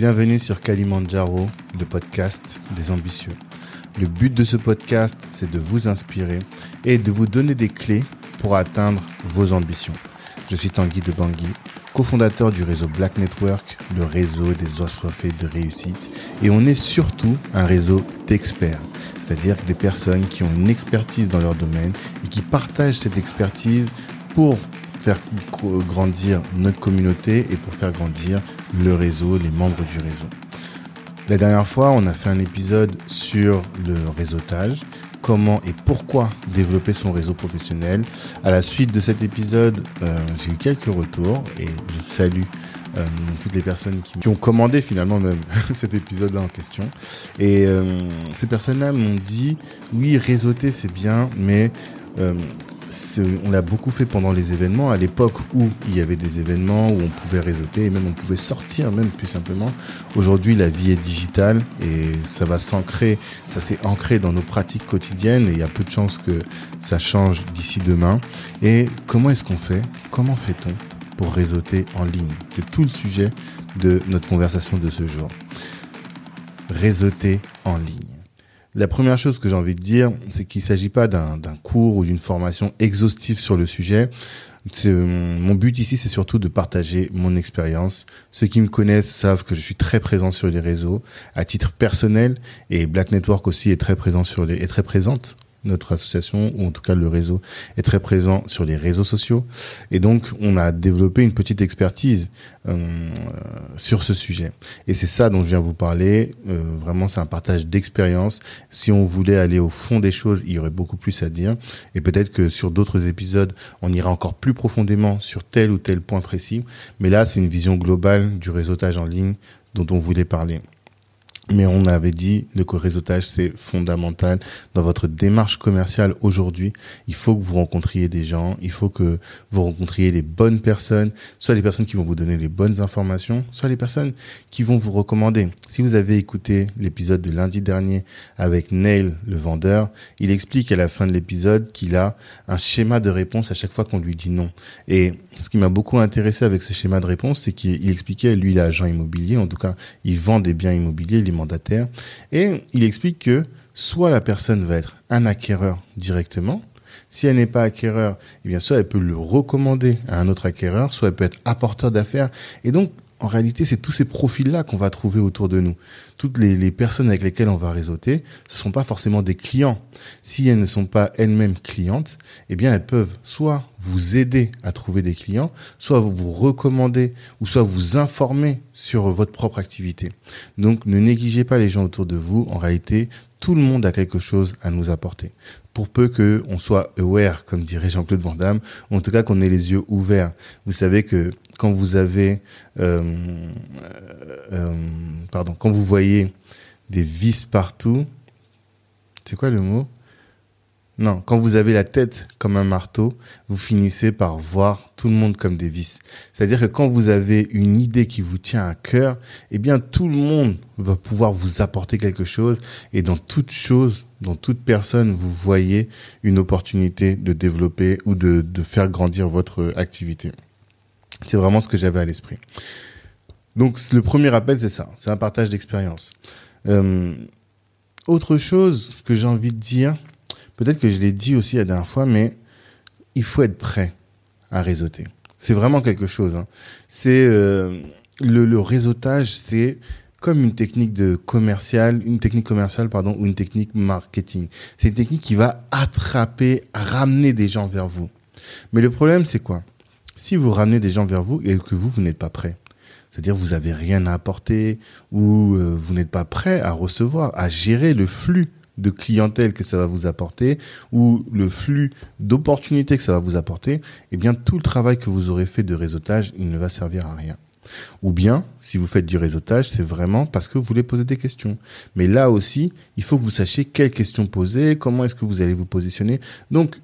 Bienvenue sur Kalimandjaro, le podcast des ambitieux. Le but de ce podcast, c'est de vous inspirer et de vous donner des clés pour atteindre vos ambitions. Je suis Tanguy de Bangui, cofondateur du réseau Black Network, le réseau des assoiffés de réussite. Et on est surtout un réseau d'experts, c'est-à-dire des personnes qui ont une expertise dans leur domaine et qui partagent cette expertise pour faire grandir notre communauté et pour faire grandir le réseau, les membres du réseau. La dernière fois, on a fait un épisode sur le réseautage, comment et pourquoi développer son réseau professionnel. À la suite de cet épisode, euh, j'ai eu quelques retours et je salue euh, toutes les personnes qui, ont commandé finalement même cet épisode-là en question. Et euh, ces personnes-là m'ont dit, oui, réseauter c'est bien, mais on l'a beaucoup fait pendant les événements, à l'époque où il y avait des événements, où on pouvait réseauter, et même on pouvait sortir, même plus simplement. Aujourd'hui, la vie est digitale et ça va s'ancrer, ça s'est ancré dans nos pratiques quotidiennes et il y a peu de chances que ça change d'ici demain. Et comment est-ce qu'on fait? Comment fait-on pour réseauter en ligne? C'est tout le sujet de notre conversation de ce jour. Réseauter en ligne. La première chose que j'ai envie de dire, c'est qu'il ne s'agit pas d'un cours ou d'une formation exhaustive sur le sujet. Euh, mon but ici, c'est surtout de partager mon expérience. Ceux qui me connaissent savent que je suis très présent sur les réseaux à titre personnel et Black Network aussi est très présent sur les, est très présente notre association, ou en tout cas le réseau, est très présent sur les réseaux sociaux. Et donc, on a développé une petite expertise euh, sur ce sujet. Et c'est ça dont je viens vous parler. Euh, vraiment, c'est un partage d'expérience. Si on voulait aller au fond des choses, il y aurait beaucoup plus à dire. Et peut-être que sur d'autres épisodes, on ira encore plus profondément sur tel ou tel point précis. Mais là, c'est une vision globale du réseautage en ligne dont on voulait parler. Mais on avait dit le réseautage, c'est fondamental dans votre démarche commerciale aujourd'hui. Il faut que vous rencontriez des gens, il faut que vous rencontriez les bonnes personnes, soit les personnes qui vont vous donner les bonnes informations, soit les personnes qui vont vous recommander. Si vous avez écouté l'épisode de lundi dernier avec Neil, le vendeur, il explique à la fin de l'épisode qu'il a un schéma de réponse à chaque fois qu'on lui dit non. Et ce qui m'a beaucoup intéressé avec ce schéma de réponse, c'est qu'il expliquait, lui, il est agent immobilier, en tout cas, il vend des biens immobiliers, il est mandataire, et il explique que soit la personne va être un acquéreur directement, si elle n'est pas acquéreur, eh bien, soit elle peut le recommander à un autre acquéreur, soit elle peut être apporteur d'affaires. Et donc, en réalité, c'est tous ces profils-là qu'on va trouver autour de nous. Toutes les, personnes avec lesquelles on va réseauter, ce sont pas forcément des clients. Si elles ne sont pas elles-mêmes clientes, eh bien, elles peuvent soit vous aider à trouver des clients, soit vous recommander, ou soit vous informer sur votre propre activité. Donc, ne négligez pas les gens autour de vous. En réalité, tout le monde a quelque chose à nous apporter. Pour peu que on soit aware, comme dirait Jean-Claude Van Damme, en tout cas qu'on ait les yeux ouverts. Vous savez que quand vous avez, euh, euh, pardon, quand vous voyez des vis partout, c'est quoi le mot? Non, quand vous avez la tête comme un marteau, vous finissez par voir tout le monde comme des vis. C'est-à-dire que quand vous avez une idée qui vous tient à cœur, eh bien tout le monde va pouvoir vous apporter quelque chose et dans toute chose, dans toute personne, vous voyez une opportunité de développer ou de, faire grandir votre activité. C'est vraiment ce que j'avais à l'esprit. Donc le premier appel, c'est ça, c'est un partage d'expérience. Euh, autre chose que j'ai envie de dire, peut-être que je l'ai dit aussi la dernière fois, mais il faut être prêt à réseauter. C'est vraiment quelque chose. Hein. C'est euh, le, réseautage, c'est comme une technique de commercial, une technique commerciale pardon, ou une technique marketing. C'est une technique qui va attraper, ramener des gens vers vous. Mais le problème, c'est quoi? Si vous ramenez des gens vers vous et que vous, vous n'êtes pas prêt, c'est-à-dire vous n'avez rien à apporter ou euh, vous n'êtes pas prêt à recevoir, à gérer le flux de clientèle que ça va vous apporter ou le flux d'opportunités que ça va vous apporter, eh bien tout le travail que vous aurez fait de réseautage, il ne va servir à rien. Ou bien, si vous faites du réseautage, c'est vraiment parce que vous voulez poser des questions. Mais là aussi, il faut que vous sachiez quelles questions poser, comment est-ce que vous allez vous positionner. Donc,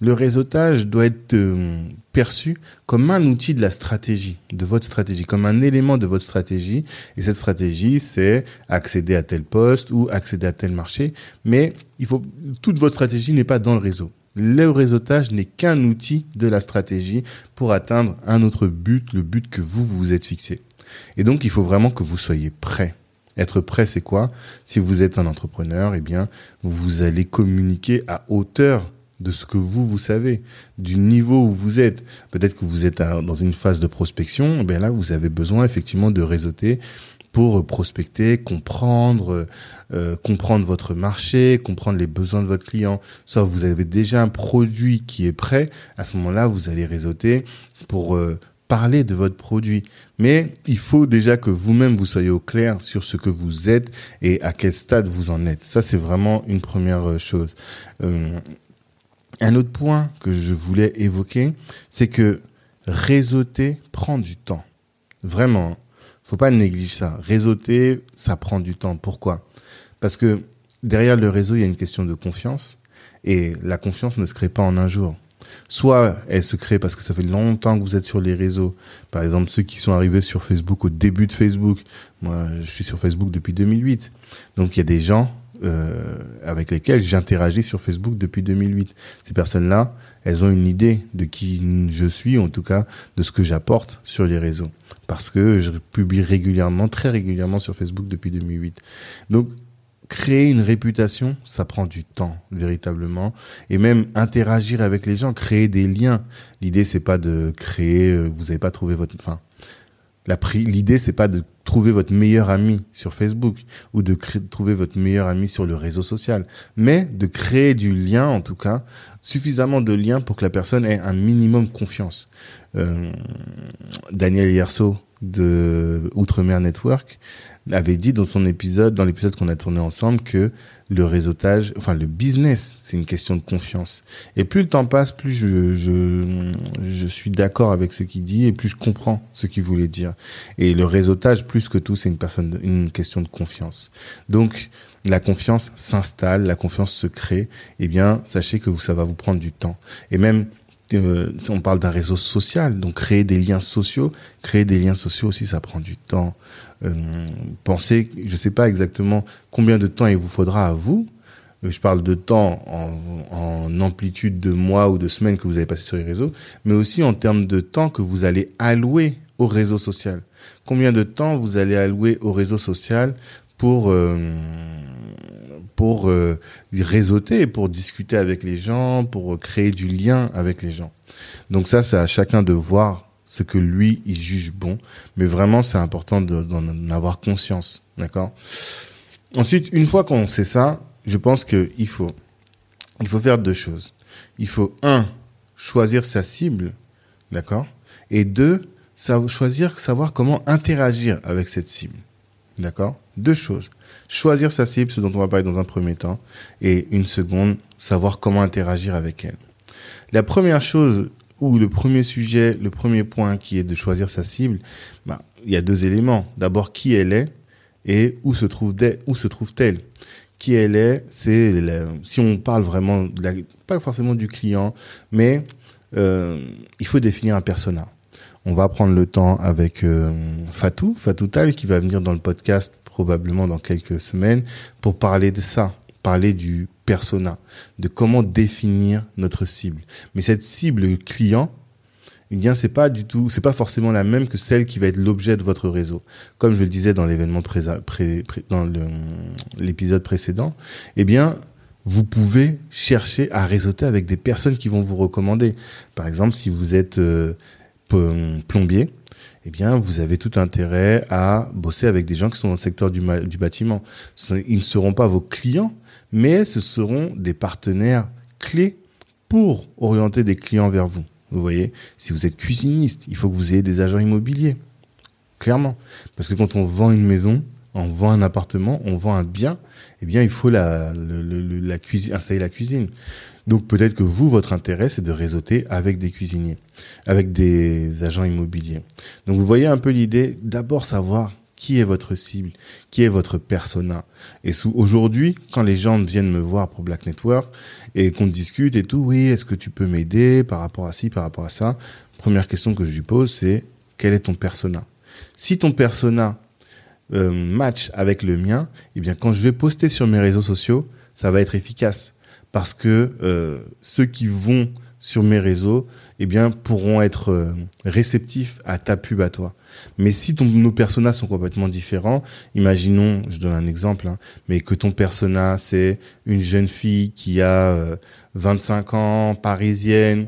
le réseautage doit être euh, perçu comme un outil de la stratégie, de votre stratégie, comme un élément de votre stratégie. Et cette stratégie, c'est accéder à tel poste ou accéder à tel marché. Mais il faut, toute votre stratégie n'est pas dans le réseau. Le réseautage n'est qu'un outil de la stratégie pour atteindre un autre but, le but que vous vous êtes fixé. Et donc, il faut vraiment que vous soyez prêt. Être prêt, c'est quoi? Si vous êtes un entrepreneur, eh bien, vous allez communiquer à hauteur de ce que vous, vous savez, du niveau où vous êtes. Peut-être que vous êtes dans une phase de prospection, eh là, vous avez besoin effectivement de réseauter pour prospecter, comprendre, euh, comprendre votre marché, comprendre les besoins de votre client. Soit vous avez déjà un produit qui est prêt, à ce moment-là, vous allez réseauter pour euh, parler de votre produit. Mais il faut déjà que vous-même vous soyez au clair sur ce que vous êtes et à quel stade vous en êtes. Ça, c'est vraiment une première euh, chose. Un autre point que je voulais évoquer, c'est que réseauter prend du temps. Vraiment. Faut pas négliger ça. Réseauter, ça prend du temps. Pourquoi? Parce que derrière le réseau, il y a une question de confiance. Et la confiance ne se crée pas en un jour. Soit elle se crée parce que ça fait longtemps que vous êtes sur les réseaux. Par exemple, ceux qui sont arrivés sur Facebook au début de Facebook. Moi, je suis sur Facebook depuis 2008. Donc, il y a des gens euh, avec lesquels j'interagis sur Facebook depuis 2008. Ces personnes-là, elles ont une idée de qui je suis, en tout cas de ce que j'apporte sur les réseaux, parce que je publie régulièrement, très régulièrement sur Facebook depuis 2008. Donc créer une réputation, ça prend du temps véritablement, et même interagir avec les gens, créer des liens. L'idée c'est pas de créer, euh, vous n'avez pas trouvé votre, enfin L'idée, c'est pas de trouver votre meilleur ami sur Facebook ou de trouver votre meilleur ami sur le réseau social, mais de créer du lien, en tout cas, suffisamment de liens pour que la personne ait un minimum confiance. Euh, Daniel Yerso de Outre-mer Network avait dit dans son épisode, dans l'épisode qu'on a tourné ensemble, que le réseautage, enfin le business, c'est une question de confiance. Et plus le temps passe, plus je, je, je suis d'accord avec ce qu'il dit et plus je comprends ce qu'il voulait dire. Et le réseautage, plus que tout, c'est une personne, une question de confiance. Donc, la confiance s'installe, la confiance se crée. Eh bien, sachez que ça va vous prendre du temps. Et même euh, on parle d'un réseau social, donc créer des liens sociaux, créer des liens sociaux aussi, ça prend du temps. Euh, pensez, je ne sais pas exactement combien de temps il vous faudra à vous. Je parle de temps en, en amplitude de mois ou de semaines que vous allez passer sur les réseaux, mais aussi en termes de temps que vous allez allouer au réseau social. Combien de temps vous allez allouer au réseau social pour euh, pour euh, réseauter, pour discuter avec les gens, pour créer du lien avec les gens. Donc ça, c'est à chacun de voir ce que lui, il juge bon. Mais vraiment, c'est important d'en avoir conscience. D'accord? Ensuite, une fois qu'on sait ça, je pense qu'il faut, il faut faire deux choses. Il faut, un, choisir sa cible. D'accord? Et deux, choisir, savoir comment interagir avec cette cible. D'accord? Deux choses. Choisir sa cible, ce dont on va parler dans un premier temps, et une seconde, savoir comment interagir avec elle. La première chose ou le premier sujet, le premier point qui est de choisir sa cible, bah, il y a deux éléments. D'abord, qui elle est et où se trouve où se trouve-t-elle Qui elle est, c'est si on parle vraiment, de la, pas forcément du client, mais euh, il faut définir un persona. On va prendre le temps avec euh, Fatou, Fatou Tal, qui va venir dans le podcast probablement dans quelques semaines pour parler de ça, parler du persona, de comment définir notre cible. Mais cette cible client, eh bien, c'est pas du tout, c'est pas forcément la même que celle qui va être l'objet de votre réseau. Comme je le disais dans l'événement pré, dans l'épisode précédent, eh bien, vous pouvez chercher à réseauter avec des personnes qui vont vous recommander. Par exemple, si vous êtes euh, plombier, eh bien, vous avez tout intérêt à bosser avec des gens qui sont dans le secteur du, du bâtiment. Ils ne seront pas vos clients, mais ce seront des partenaires clés pour orienter des clients vers vous. Vous voyez, si vous êtes cuisiniste, il faut que vous ayez des agents immobiliers. Clairement. Parce que quand on vend une maison, on vend un appartement, on vend un bien, eh bien, il faut la, cuisine, installer la cuisine. Donc peut-être que vous, votre intérêt, c'est de réseauter avec des cuisiniers, avec des agents immobiliers. Donc vous voyez un peu l'idée, d'abord savoir qui est votre cible, qui est votre persona? Et aujourd'hui, quand les gens viennent me voir pour Black Network et qu'on discute et tout, oui, est-ce que tu peux m'aider par rapport à ci, par rapport à ça? Première question que je lui pose, c'est quel est ton persona? Si ton persona euh, match avec le mien, eh bien quand je vais poster sur mes réseaux sociaux, ça va être efficace. Parce que euh, ceux qui vont sur mes réseaux, eh bien, pourront être euh, réceptifs à ta pub à toi. Mais si ton, nos personas sont complètement différents, imaginons, je donne un exemple, hein, mais que ton persona c'est une jeune fille qui a 25 euh, ans, parisienne,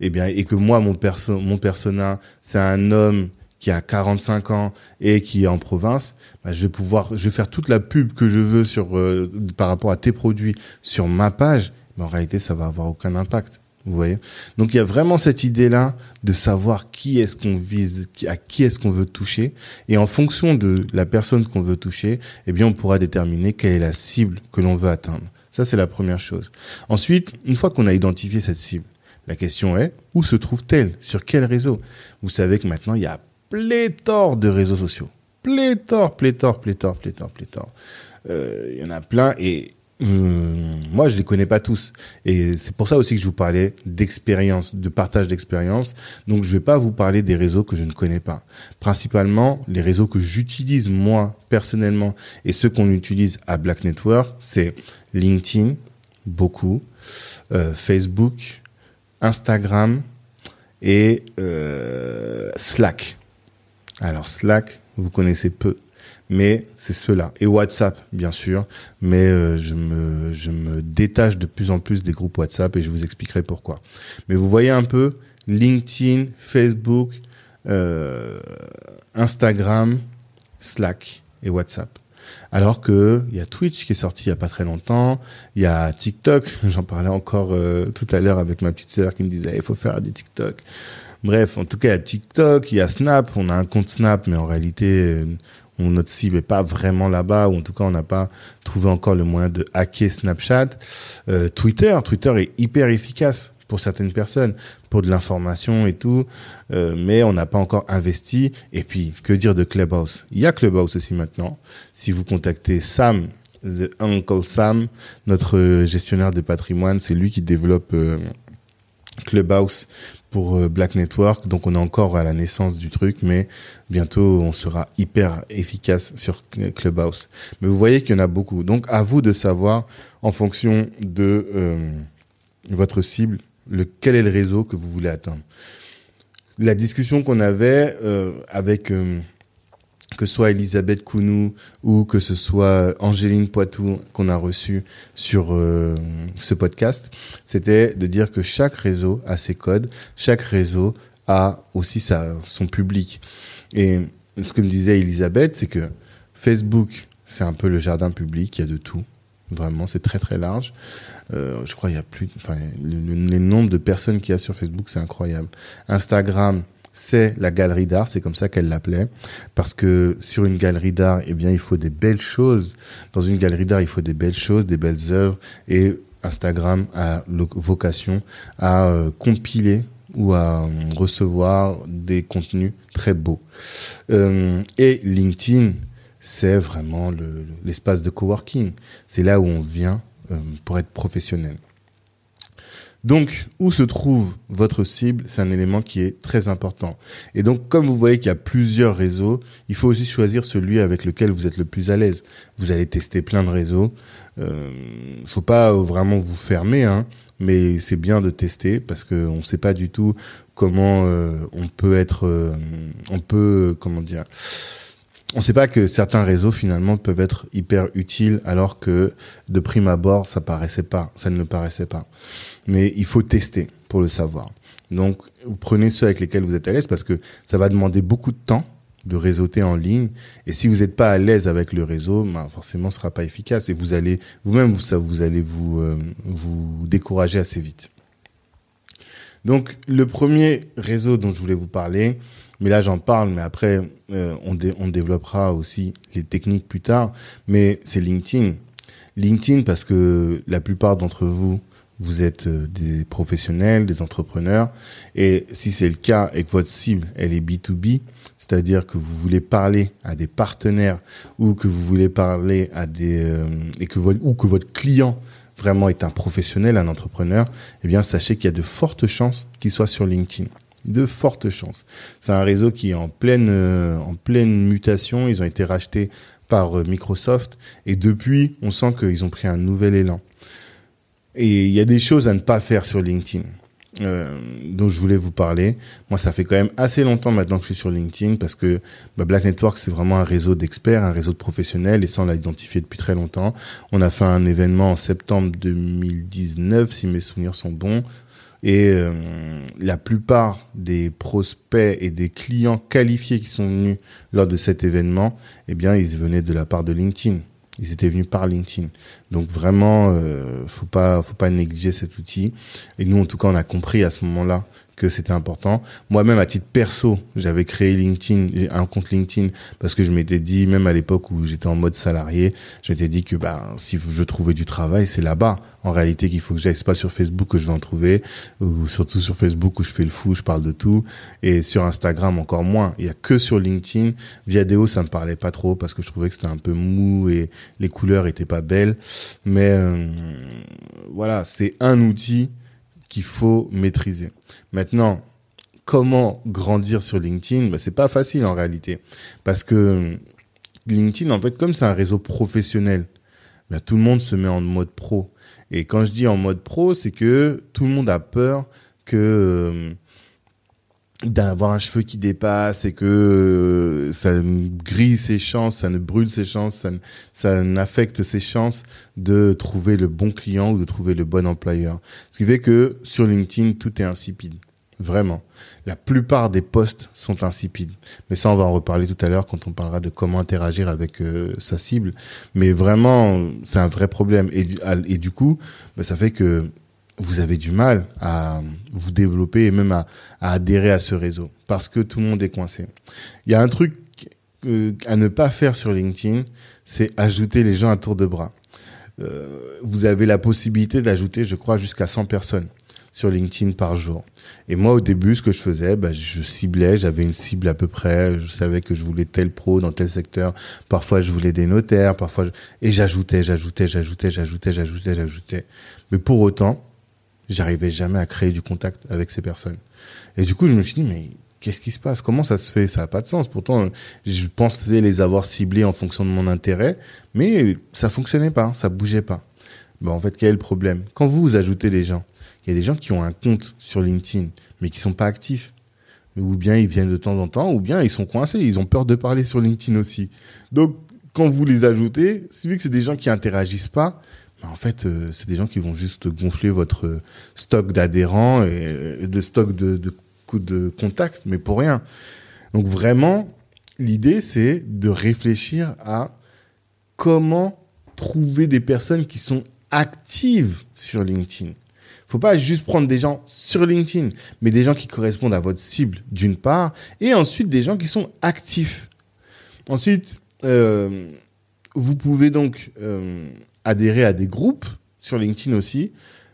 eh bien, et que moi mon perso mon persona c'est un homme qui a 45 ans et qui est en province, bah, je vais pouvoir, je vais faire toute la pub que je veux sur euh, par rapport à tes produits sur ma page, mais en réalité ça va avoir aucun impact. Vous voyez Donc il y a vraiment cette idée-là de savoir qui est-ce qu'on vise, à qui est-ce qu'on veut toucher, et en fonction de la personne qu'on veut toucher, eh bien on pourra déterminer quelle est la cible que l'on veut atteindre. Ça c'est la première chose. Ensuite, une fois qu'on a identifié cette cible, la question est où se trouve-t-elle? Sur quel réseau? Vous savez que maintenant il y a pléthore de réseaux sociaux, pléthore, pléthore, pléthore, pléthore, pléthore. Euh, il y en a plein et moi, je les connais pas tous, et c'est pour ça aussi que je vous parlais d'expérience, de partage d'expérience. Donc, je vais pas vous parler des réseaux que je ne connais pas. Principalement, les réseaux que j'utilise moi personnellement et ceux qu'on utilise à Black Network, c'est LinkedIn, beaucoup, euh, Facebook, Instagram et euh, Slack. Alors Slack, vous connaissez peu mais c'est cela. Et WhatsApp, bien sûr, mais euh, je, me, je me détache de plus en plus des groupes WhatsApp et je vous expliquerai pourquoi. Mais vous voyez un peu LinkedIn, Facebook, euh, Instagram, Slack et WhatsApp. Alors que il y a Twitch qui est sorti il y a pas très longtemps, il y a TikTok, j'en parlais encore euh, tout à l'heure avec ma petite sœur qui me disait il faut faire des TikTok. Bref, en tout cas, il y a TikTok, il y a Snap, on a un compte Snap, mais en réalité, où notre cible est pas vraiment là-bas, ou en tout cas on n'a pas trouvé encore le moyen de hacker Snapchat. Euh, Twitter, Twitter est hyper efficace pour certaines personnes, pour de l'information et tout, euh, mais on n'a pas encore investi. Et puis, que dire de Clubhouse? Il y a Clubhouse aussi maintenant. Si vous contactez Sam, The Uncle Sam, notre gestionnaire de patrimoine, c'est lui qui développe euh, Clubhouse pour euh, Black Network. Donc on est encore à la naissance du truc, mais bientôt on sera hyper efficace sur Clubhouse. Mais vous voyez qu'il y en a beaucoup. Donc à vous de savoir en fonction de euh, votre cible, le, quel est le réseau que vous voulez atteindre. La discussion qu'on avait euh, avec que ce soit Elisabeth Kounou ou que ce soit Angéline Poitou qu'on a reçu sur euh, ce podcast, c'était de dire que chaque réseau a ses codes, chaque réseau a aussi sa, son public. Et ce que me disait Elisabeth, c'est que Facebook, c'est un peu le jardin public, il y a de tout. Vraiment, c'est très très large. Euh, je crois il y a plus, enfin, le, le, nombre de personnes qu'il y a sur Facebook, c'est incroyable. Instagram, c'est la galerie d'art, c'est comme ça qu'elle l'appelait, parce que sur une galerie d'art, eh bien, il faut des belles choses. Dans une galerie d'art, il faut des belles choses, des belles œuvres, et Instagram a vocation à euh, compiler ou à euh, recevoir des contenus très beaux. Euh, et LinkedIn, c'est vraiment l'espace de coworking. C'est là où on vient pour être professionnel. Donc, où se trouve votre cible, c'est un élément qui est très important. Et donc, comme vous voyez qu'il y a plusieurs réseaux, il faut aussi choisir celui avec lequel vous êtes le plus à l'aise. Vous allez tester plein de réseaux. Euh, faut pas vraiment vous fermer, hein, mais c'est bien de tester parce qu'on ne sait pas du tout comment euh, on peut être, euh, on peut, comment dire on ne sait pas que certains réseaux finalement peuvent être hyper utiles alors que de prime abord ça paraissait pas, ça ne le paraissait pas mais il faut tester pour le savoir. Donc, prenez ceux avec lesquels vous êtes à l'aise parce que ça va demander beaucoup de temps de réseauter en ligne. Et si vous n'êtes pas à l'aise avec le réseau, ben forcément, ce sera pas efficace et vous allez, vous-même, vous, vous allez vous, euh, vous décourager assez vite. Donc, le premier réseau dont je voulais vous parler, mais là j'en parle, mais après euh, on, on développera aussi les techniques plus tard, mais c'est LinkedIn. LinkedIn parce que la plupart d'entre vous vous êtes euh, des professionnels, des entrepreneurs, et si c'est le cas et que votre cible, elle est B2B, c'est-à-dire que vous voulez parler à des partenaires ou que vous voulez parler à des euh, et que ou que votre client vraiment est un professionnel, un entrepreneur, eh bien sachez qu'il y a de fortes chances qu'il soit sur LinkedIn. De fortes chances. C'est un réseau qui est en pleine euh, mutation. Ils ont été rachetés par Microsoft et depuis, on sent qu'ils ont pris un nouvel élan. Et il y a des choses à ne pas faire sur LinkedIn. euh, dont je voulais vous parler. Moi, ça fait quand même assez longtemps maintenant que je suis sur LinkedIn parce que bah, Black Network, c'est vraiment un réseau d'experts, un réseau de professionnels et ça, on l'a identifié depuis très longtemps. On a fait un événement en septembre 2019, si mes souvenirs sont bons. Et euh, la plupart des prospects et des clients qualifiés qui sont venus lors de cet événement, eh bien, ils venaient de la part de LinkedIn. Ils étaient venus par LinkedIn. Donc vraiment, euh, faut pas, faut pas négliger cet outil. Et nous, en tout cas, on a compris à ce moment-là que c'était important. Moi-même, à titre perso, j'avais créé LinkedIn, un compte LinkedIn, parce que je m'étais dit, même à l'époque où j'étais en mode salarié, je m'étais dit que bah, si je trouvais du travail, c'est là-bas. En réalité, qu'il faut que j'aille, pas sur Facebook que je vais en trouver, ou surtout sur Facebook où je fais le fou, je parle de tout, et sur Instagram encore moins. Il y a que sur LinkedIn. Viadeo, ça me parlait pas trop parce que je trouvais que c'était un peu mou et les couleurs étaient pas belles. Mais euh, voilà, c'est un outil qu'il faut maîtriser. Maintenant, comment grandir sur LinkedIn? Ben, C'est pas facile en réalité. Parce que LinkedIn, en fait, comme c'est un réseau professionnel, ben, tout le monde se met en mode pro. Et quand je dis en mode pro, c'est que tout le monde a peur que euh, d'avoir un cheveu qui dépasse et que euh, ça grille ses chances, ça ne brûle ses chances, ça, ça n'affecte ses chances de trouver le bon client ou de trouver le bon employeur. Ce qui fait que sur LinkedIn, tout est insipide. Vraiment. La plupart des posts sont insipides. Mais ça, on va en reparler tout à l'heure quand on parlera de comment interagir avec euh, sa cible. Mais vraiment, c'est un vrai problème. Et, et du coup, bah, ça fait que vous avez du mal à vous développer et même à, adhérer à ce réseau parce que tout le monde est coincé. Il y a un truc euh, à ne pas faire sur LinkedIn, c'est ajouter les gens à tour de bras. Euh, vous avez la possibilité d'ajouter, je crois, jusqu'à 100 personnes sur LinkedIn par jour. Et moi, au début, ce que je faisais, bah, je ciblais, j'avais une cible à peu près, je savais que je voulais tel pro dans tel secteur. Parfois, je voulais des notaires, parfois, et j'ajoutais, j'ajoutais, j'ajoutais, j'ajoutais, j'ajoutais, j'ajoutais. Mais pour autant, j'arrivais jamais à créer du contact avec ces personnes. Et du coup, je me suis dit, mais qu'est-ce qui se passe? Comment ça se fait? Ça n'a pas de sens. Pourtant, je pensais les avoir ciblés en fonction de mon intérêt, mais ça fonctionnait pas, ça bougeait pas. Ben, en fait, quel est le problème? Quand vous, ajoutez les gens, il y a des gens qui ont un compte sur LinkedIn, mais qui sont pas actifs. Ou bien ils viennent de temps en temps, ou bien ils sont coincés, ils ont peur de parler sur LinkedIn aussi. Donc, quand vous les ajoutez, vu que c'est des gens qui interagissent pas, en fait, euh, c'est des gens qui vont juste gonfler votre stock d'adhérents et de stock de, de, de contacts, mais pour rien. Donc vraiment, l'idée, c'est de réfléchir à comment trouver des personnes qui sont actives sur LinkedIn. Faut pas juste prendre des gens sur LinkedIn, mais des gens qui correspondent à votre cible d'une part, et ensuite des gens qui sont actifs. Ensuite, euh, vous pouvez donc euh, adhérer à des groupes sur LinkedIn aussi,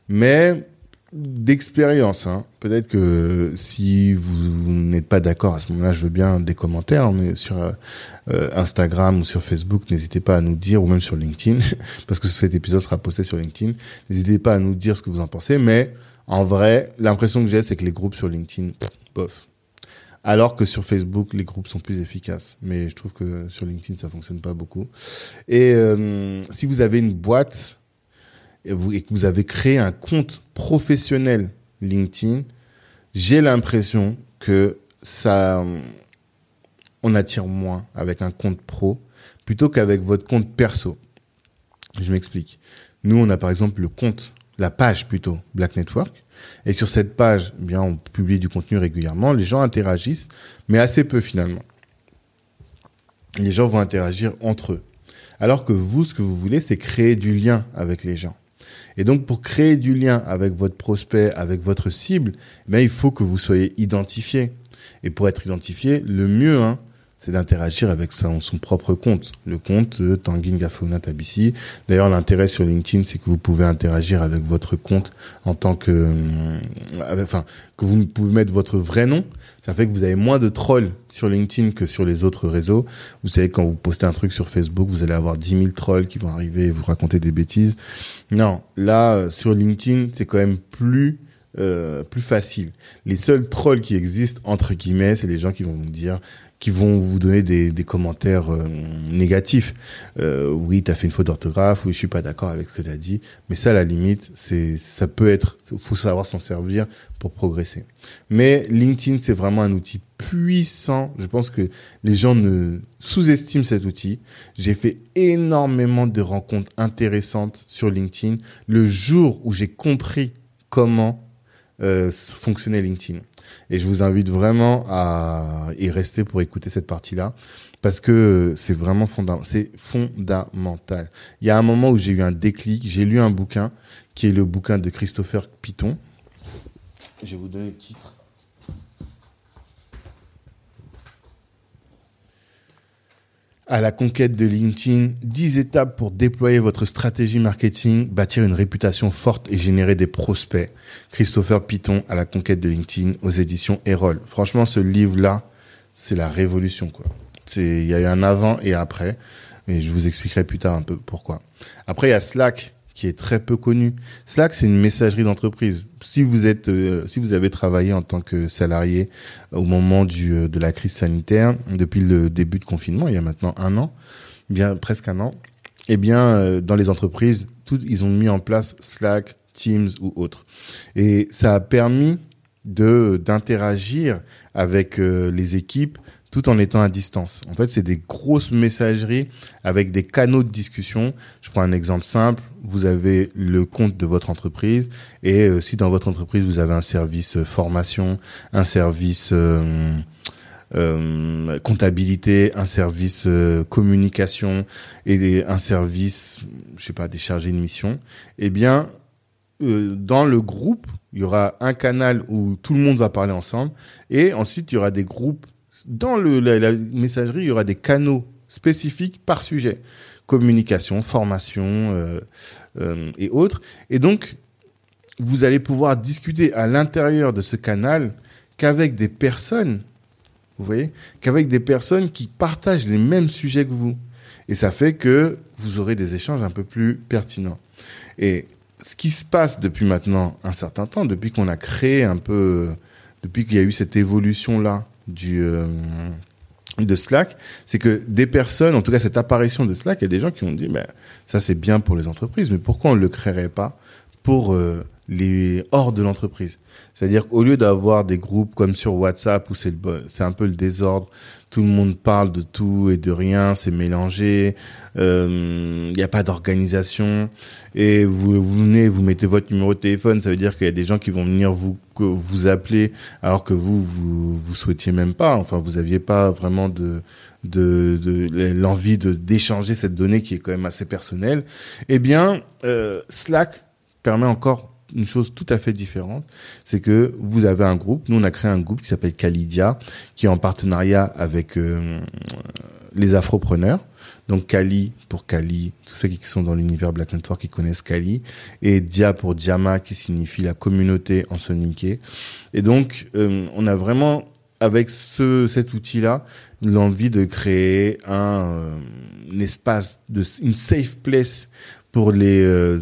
mais d'expérience. Hein. Peut-être que si vous, n'êtes pas d'accord à ce moment-là, je veux bien des commentaires sur euh, Instagram ou sur Facebook. N'hésitez pas à nous dire, ou même sur LinkedIn, parce que cet épisode sera posté sur LinkedIn. N'hésitez pas à nous dire ce que vous en pensez. Mais en vrai, l'impression que j'ai, c'est que les groupes sur LinkedIn, bof. Alors que sur Facebook, les groupes sont plus efficaces. Mais je trouve que sur LinkedIn, ça fonctionne pas beaucoup. Et euh, si vous avez une boîte et, et que vous avez créé un compte professionnel LinkedIn, j'ai l'impression que ça, on attire moins avec un compte pro plutôt qu'avec votre compte perso. Je m'explique. Nous, on a par exemple le compte, la page plutôt Black Network et sur cette page, eh bien, on publie du contenu régulièrement. Les gens interagissent, mais assez peu finalement. Les gens vont interagir entre eux. Alors que vous, ce que vous voulez, c'est créer du lien avec les gens. Et donc, pour créer du lien avec votre prospect, avec votre cible, eh il faut que vous soyez identifié. Et pour être identifié, le mieux, hein, c'est d'interagir avec son, propre compte, le compte de Tanguy Gafauna Tabissi. D'ailleurs, l'intérêt sur LinkedIn, c'est que vous pouvez interagir avec votre compte en tant que, euh, enfin, que vous pouvez mettre votre vrai nom. Ça fait que vous avez moins de trolls sur LinkedIn que sur les autres réseaux. Vous savez, quand vous postez un truc sur Facebook, vous allez avoir 10 000 trolls qui vont arriver et vous raconter des bêtises. Non, là, euh, sur LinkedIn, c'est quand même plus euh, plus facile. Les seuls trolls qui existent, entre guillemets, c'est les gens qui vont vous dire qui vont vous donner des, des commentaires euh, négatifs. Euh, oui, tu as fait une faute d'orthographe, oui, je suis pas d'accord avec ce que tu as dit. Mais ça, à la limite, c'est, ça peut être, faut savoir s'en servir pour progresser. Mais LinkedIn, c'est vraiment un outil puissant. Je pense que les gens ne sous-estiment cet outil. J'ai fait énormément de rencontres intéressantes sur LinkedIn le jour où j'ai compris comment euh, fonctionnait LinkedIn. Et je vous invite vraiment à y rester pour écouter cette partie-là parce que c'est vraiment fondamental. Il y a un moment où j'ai eu un déclic, j'ai lu un bouquin qui est le bouquin de Christopher Piton. Je vais vous donner le titre. À la conquête de LinkedIn, 10 étapes pour déployer votre stratégie marketing, bâtir une réputation forte et générer des prospects. Christopher Piton à la conquête de LinkedIn aux éditions Erol. Franchement, ce livre-là, c'est la révolution, quoi. C'est, il y a eu un avant et après. Et je vous expliquerai plus tard un peu pourquoi. Après, il y a Slack qui est très peu connu. Slack, c'est une messagerie d'entreprise. Si vous êtes, euh, si vous avez travaillé en tant que salarié au moment du, euh, de la crise sanitaire, depuis le début de confinement, il y a maintenant un an, bien presque un an, eh bien, euh, dans les entreprises, tout, ils ont mis en place Slack, Teams ou autres, et ça a permis de d'interagir avec les équipes tout en étant à distance. En fait, c'est des grosses messageries avec des canaux de discussion. Je prends un exemple simple. Vous avez le compte de votre entreprise et euh, si dans votre entreprise vous avez un service euh, formation, un service euh, comptabilité, un service communication et un service, je sais pas, des chargés de mission, eh bien, dans le groupe, il y aura un canal où tout le monde va parler ensemble et ensuite il y aura des groupes dans la, messagerie, il y aura des canaux spécifiques par sujet. Communication, formation euh, euh, et autres. Et donc, vous allez pouvoir discuter à l'intérieur de ce canal qu'avec des personnes, vous voyez, qu'avec des personnes qui partagent les mêmes sujets que vous. Et ça fait que vous aurez des échanges un peu plus pertinents. Et ce qui se passe depuis maintenant un certain temps, depuis qu'on a créé un peu, depuis qu'il y a eu cette évolution-là du euh, de Slack, c'est que des personnes, en tout cas cette apparition de Slack, il y a des gens qui ont dit, ben ça c'est bien pour les entreprises, mais pourquoi on ne le créerait pas pour euh, les hors de l'entreprise? C'est-à-dire qu'au lieu d'avoir des groupes comme sur WhatsApp où c'est un peu le désordre, tout le monde parle de tout et de rien, c'est mélangé, il euh, n'y a pas d'organisation, et vous, venez, vous mettez votre numéro de téléphone, ça veut dire qu'il y a des gens qui vont venir vous appeler alors que vous vous souhaitiez même pas, enfin vous aviez pas vraiment l'envie d'échanger cette donnée qui est quand même assez personnelle. Eh bien, euh, Slack permet encore une chose tout à fait différente, c'est que vous avez un groupe. Nous, on a créé un groupe qui s'appelle Calidia, qui est en partenariat avec euh, les Afropreneurs. Donc Kali pour Kali, tous ceux qui sont dans l'univers Black Network qui connaissent Kali, et Dia pour Diama qui signifie la communauté en soniqué. Et donc euh, on a vraiment avec ce cet outil-là l'envie de créer un, euh, un espace de une safe place pour les euh,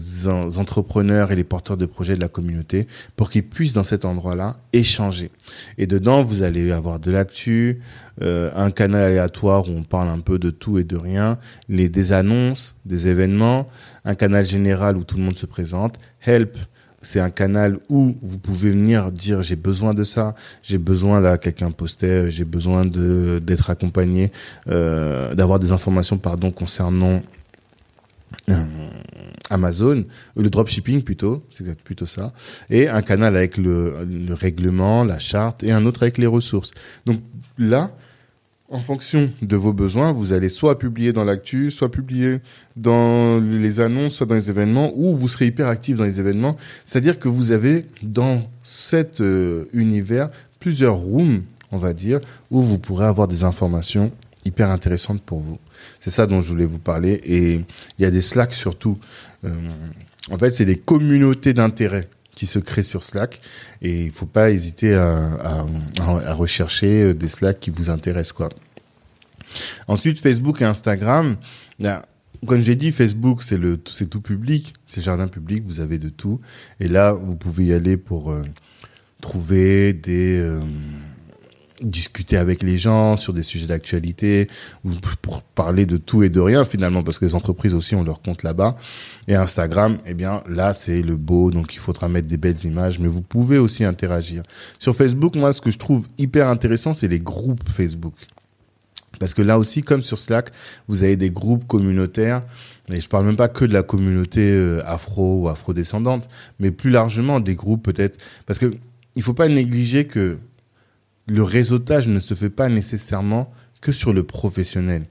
entrepreneurs et les porteurs de projets de la communauté pour qu'ils puissent dans cet endroit-là échanger. Et dedans, vous allez avoir de l'actu, euh, un canal aléatoire où on parle un peu de tout et de rien, les des annonces, des événements, un canal général où tout le monde se présente, Help c'est un canal où vous pouvez venir dire j'ai besoin de ça, j'ai besoin là quelqu'un postait, j'ai besoin de d'être accompagné, euh, d'avoir des informations pardon concernant Amazon, le dropshipping plutôt, c'est plutôt ça, et un canal avec le, règlement, la charte, et un autre avec les ressources. Donc là, en fonction de vos besoins, vous allez soit publier dans l'actu, soit publier dans les annonces, soit dans les événements, ou vous serez hyper actif dans les événements. C'est-à-dire que vous avez dans cet euh, univers plusieurs rooms, on va dire, où vous pourrez avoir des informations hyper intéressantes pour vous. C'est ça dont je voulais vous parler. Et il y a des Slack surtout. Euh, en fait, c'est des communautés d'intérêt qui se créent sur Slack. Et il faut pas hésiter à, rechercher euh, des Slack qui vous intéressent. quoi. Ensuite, Facebook et Instagram. comme j'ai dit, Facebook, c'est tout public, c'est jardin public, vous avez de tout. Et là, vous pouvez y aller pour euh, trouver des, discuter avec les gens sur des sujets d'actualité ou pour parler de tout et de rien finalement parce que les entreprises aussi ont leur compte là-bas et Instagram eh bien là c'est le beau donc il faudra mettre des belles images mais vous pouvez aussi interagir sur Facebook moi ce que je trouve hyper intéressant c'est les groupes Facebook parce que là aussi, comme sur Slack, vous avez des groupes communautaires. Et je parle même pas que de la communauté euh, afro ou afro-descendante, mais plus largement des groupes peut-être. Parce que il faut pas négliger que le réseautage ne se fait pas nécessairement que sur le professionnel.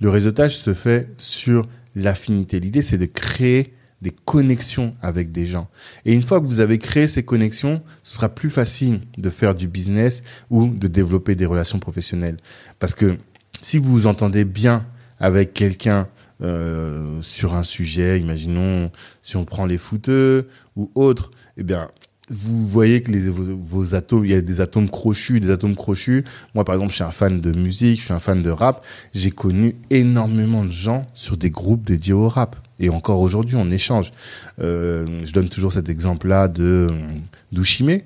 Le réseautage se fait sur l'affinité. L'idée, c'est de créer des connexions avec des gens. Et une fois que vous avez créé ces connexions, ce sera plus facile de faire du business ou de développer des relations professionnelles. Parce que si vous vous entendez bien avec quelqu'un euh, sur un sujet, imaginons si on prend les footeux ou autres, eh bien vous voyez que les, vos, atomes, il y a des atomes crochus, des atomes crochus. Moi, par exemple, je suis un fan de musique, je suis un fan de rap. J'ai connu énormément de gens sur des groupes dédiés au rap. Et encore aujourd'hui, on échange. Euh, je donne toujours cet exemple-là de d'Ushime,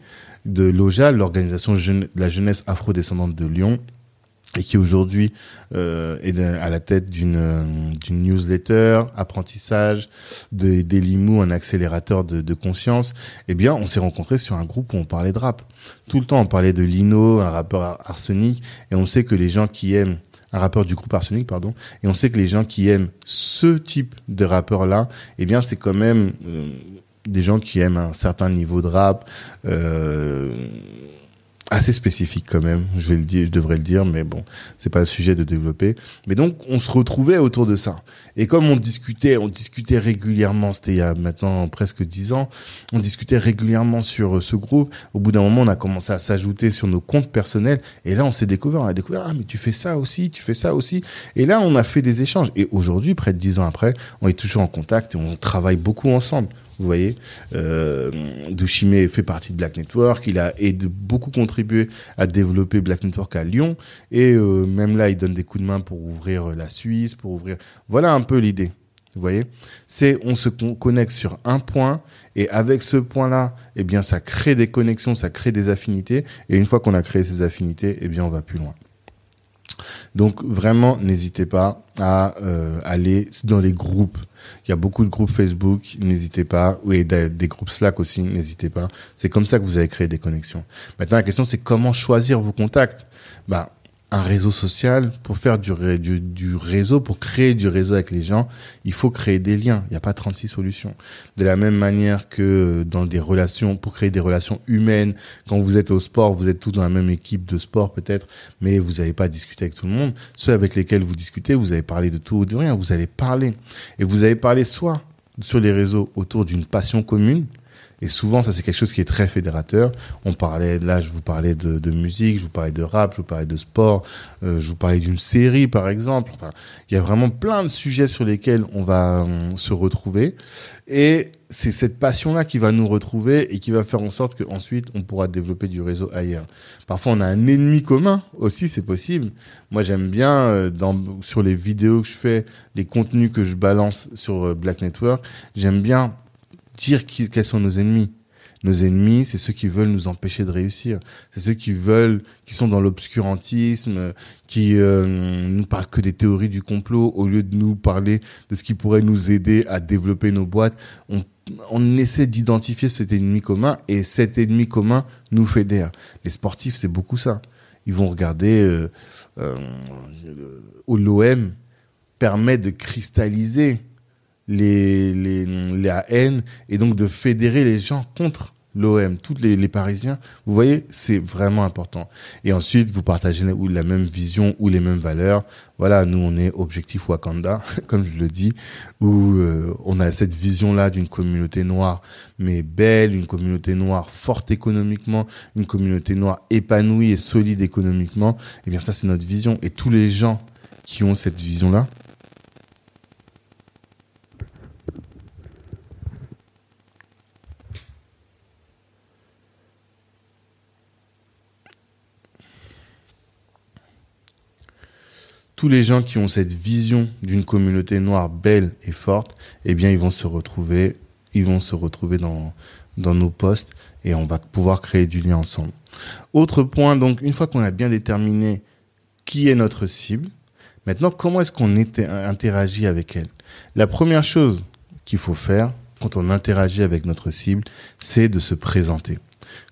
de Loja, l'organisation de la jeunesse afro-descendante de Lyon et qui aujourd'hui euh, est à la tête d'une d'une newsletter, apprentissage, de, des limous, un accélérateur de, de conscience, eh bien, on s'est rencontrés sur un groupe où on parlait de rap. Tout le temps, on parlait de Lino, un rappeur arsenic, et on sait que les gens qui aiment un rappeur du groupe Arsenic, pardon, et on sait que les gens qui aiment ce type de rappeur-là, eh bien, c'est quand même euh, des gens qui aiment un certain niveau de rap, euh, assez spécifique quand même, je vais le dire, je devrais le dire, mais bon, c'est pas le sujet de développer. Mais donc, on se retrouvait autour de ça. Et comme on discutait, on discutait régulièrement, c'était il y a maintenant presque dix ans, on discutait régulièrement sur euh, ce groupe. Au bout d'un moment, on a commencé à s'ajouter sur nos comptes personnels. Et là, on s'est découvert, on a découvert, ah, mais tu fais ça aussi, tu fais ça aussi. Et là, on a fait des échanges. Et aujourd'hui, près de dix ans après, on est toujours en contact et on travaille beaucoup ensemble. Vous voyez, euh, Dushime fait partie de Black Network. Il a aidé, beaucoup contribué à développer Black Network à Lyon. Et euh, même là, il donne des coups de main pour ouvrir la Suisse, pour ouvrir. Voilà un peu l'idée. Vous voyez, c'est on se connecte sur un point et avec ce point-là, eh bien, ça crée des connexions, ça crée des affinités. Et une fois qu'on a créé ces affinités, eh bien, on va plus loin. Donc vraiment, n'hésitez pas à euh, aller dans les groupes. Il y a beaucoup de groupes Facebook, n'hésitez pas. Oui, des, des groupes Slack aussi, n'hésitez pas. C'est comme ça que vous allez créer des connexions. Maintenant, la question, c'est comment choisir vos contacts? Bah, un réseau social, pour faire du, réseau, pour créer du réseau avec les gens, il faut créer des liens. Il n'y a pas 36 solutions. De la même manière que dans des relations, pour créer des relations humaines, quand vous êtes au sport, vous êtes tous dans la même équipe de sport peut-être, mais vous n'avez pas discuté avec tout le monde. Ceux avec lesquels vous discutez, vous avez parlé de tout ou de rien. Vous allez parler. Et vous avez parlé soit sur les réseaux autour d'une passion commune, et souvent, ça c'est quelque chose qui est très fédérateur. On parlait, là, je vous parlais de, de musique, je vous parlais de rap, je vous parlais de sport, euh, je vous parlais d'une série, par exemple. Enfin, il y a vraiment plein de sujets sur lesquels on va euh, se retrouver. Et c'est cette passion-là qui va nous retrouver et qui va faire en sorte qu'ensuite, on pourra développer du réseau ailleurs. Parfois, on a un ennemi commun aussi, c'est possible. Moi, j'aime bien, euh, dans, sur les vidéos que je fais, les contenus que je balance sur Black Network, j'aime bien dire qui, quels sont nos ennemis. Nos ennemis, c'est ceux qui veulent nous empêcher de réussir. C'est ceux qui veulent, qui sont dans l'obscurantisme, qui euh, nous parlent que des théories du complot au lieu de nous parler de ce qui pourrait nous aider à développer nos boîtes. On, on essaie d'identifier cet ennemi commun et cet ennemi commun nous fédère. Les sportifs, c'est beaucoup ça. Ils vont regarder euh, euh, l'OM permet de cristalliser les, les, la haine et donc de fédérer les gens contre l'OM, tous les, les, Parisiens. Vous voyez, c'est vraiment important. Et ensuite, vous partagez ou la même vision ou les mêmes valeurs. Voilà, nous, on est objectif Wakanda, comme je le dis, où euh, on a cette vision-là d'une communauté noire, mais belle, une communauté noire forte économiquement, une communauté noire épanouie et solide économiquement. Eh bien, ça, c'est notre vision. Et tous les gens qui ont cette vision-là, tous les gens qui ont cette vision d'une communauté noire belle et forte, eh bien, ils vont se retrouver, ils vont se retrouver dans, dans nos postes et on va pouvoir créer du lien ensemble. Autre point, donc, une fois qu'on a bien déterminé qui est notre cible, maintenant, comment est-ce qu'on interagit avec elle? La première chose qu'il faut faire quand on interagit avec notre cible, c'est de se présenter.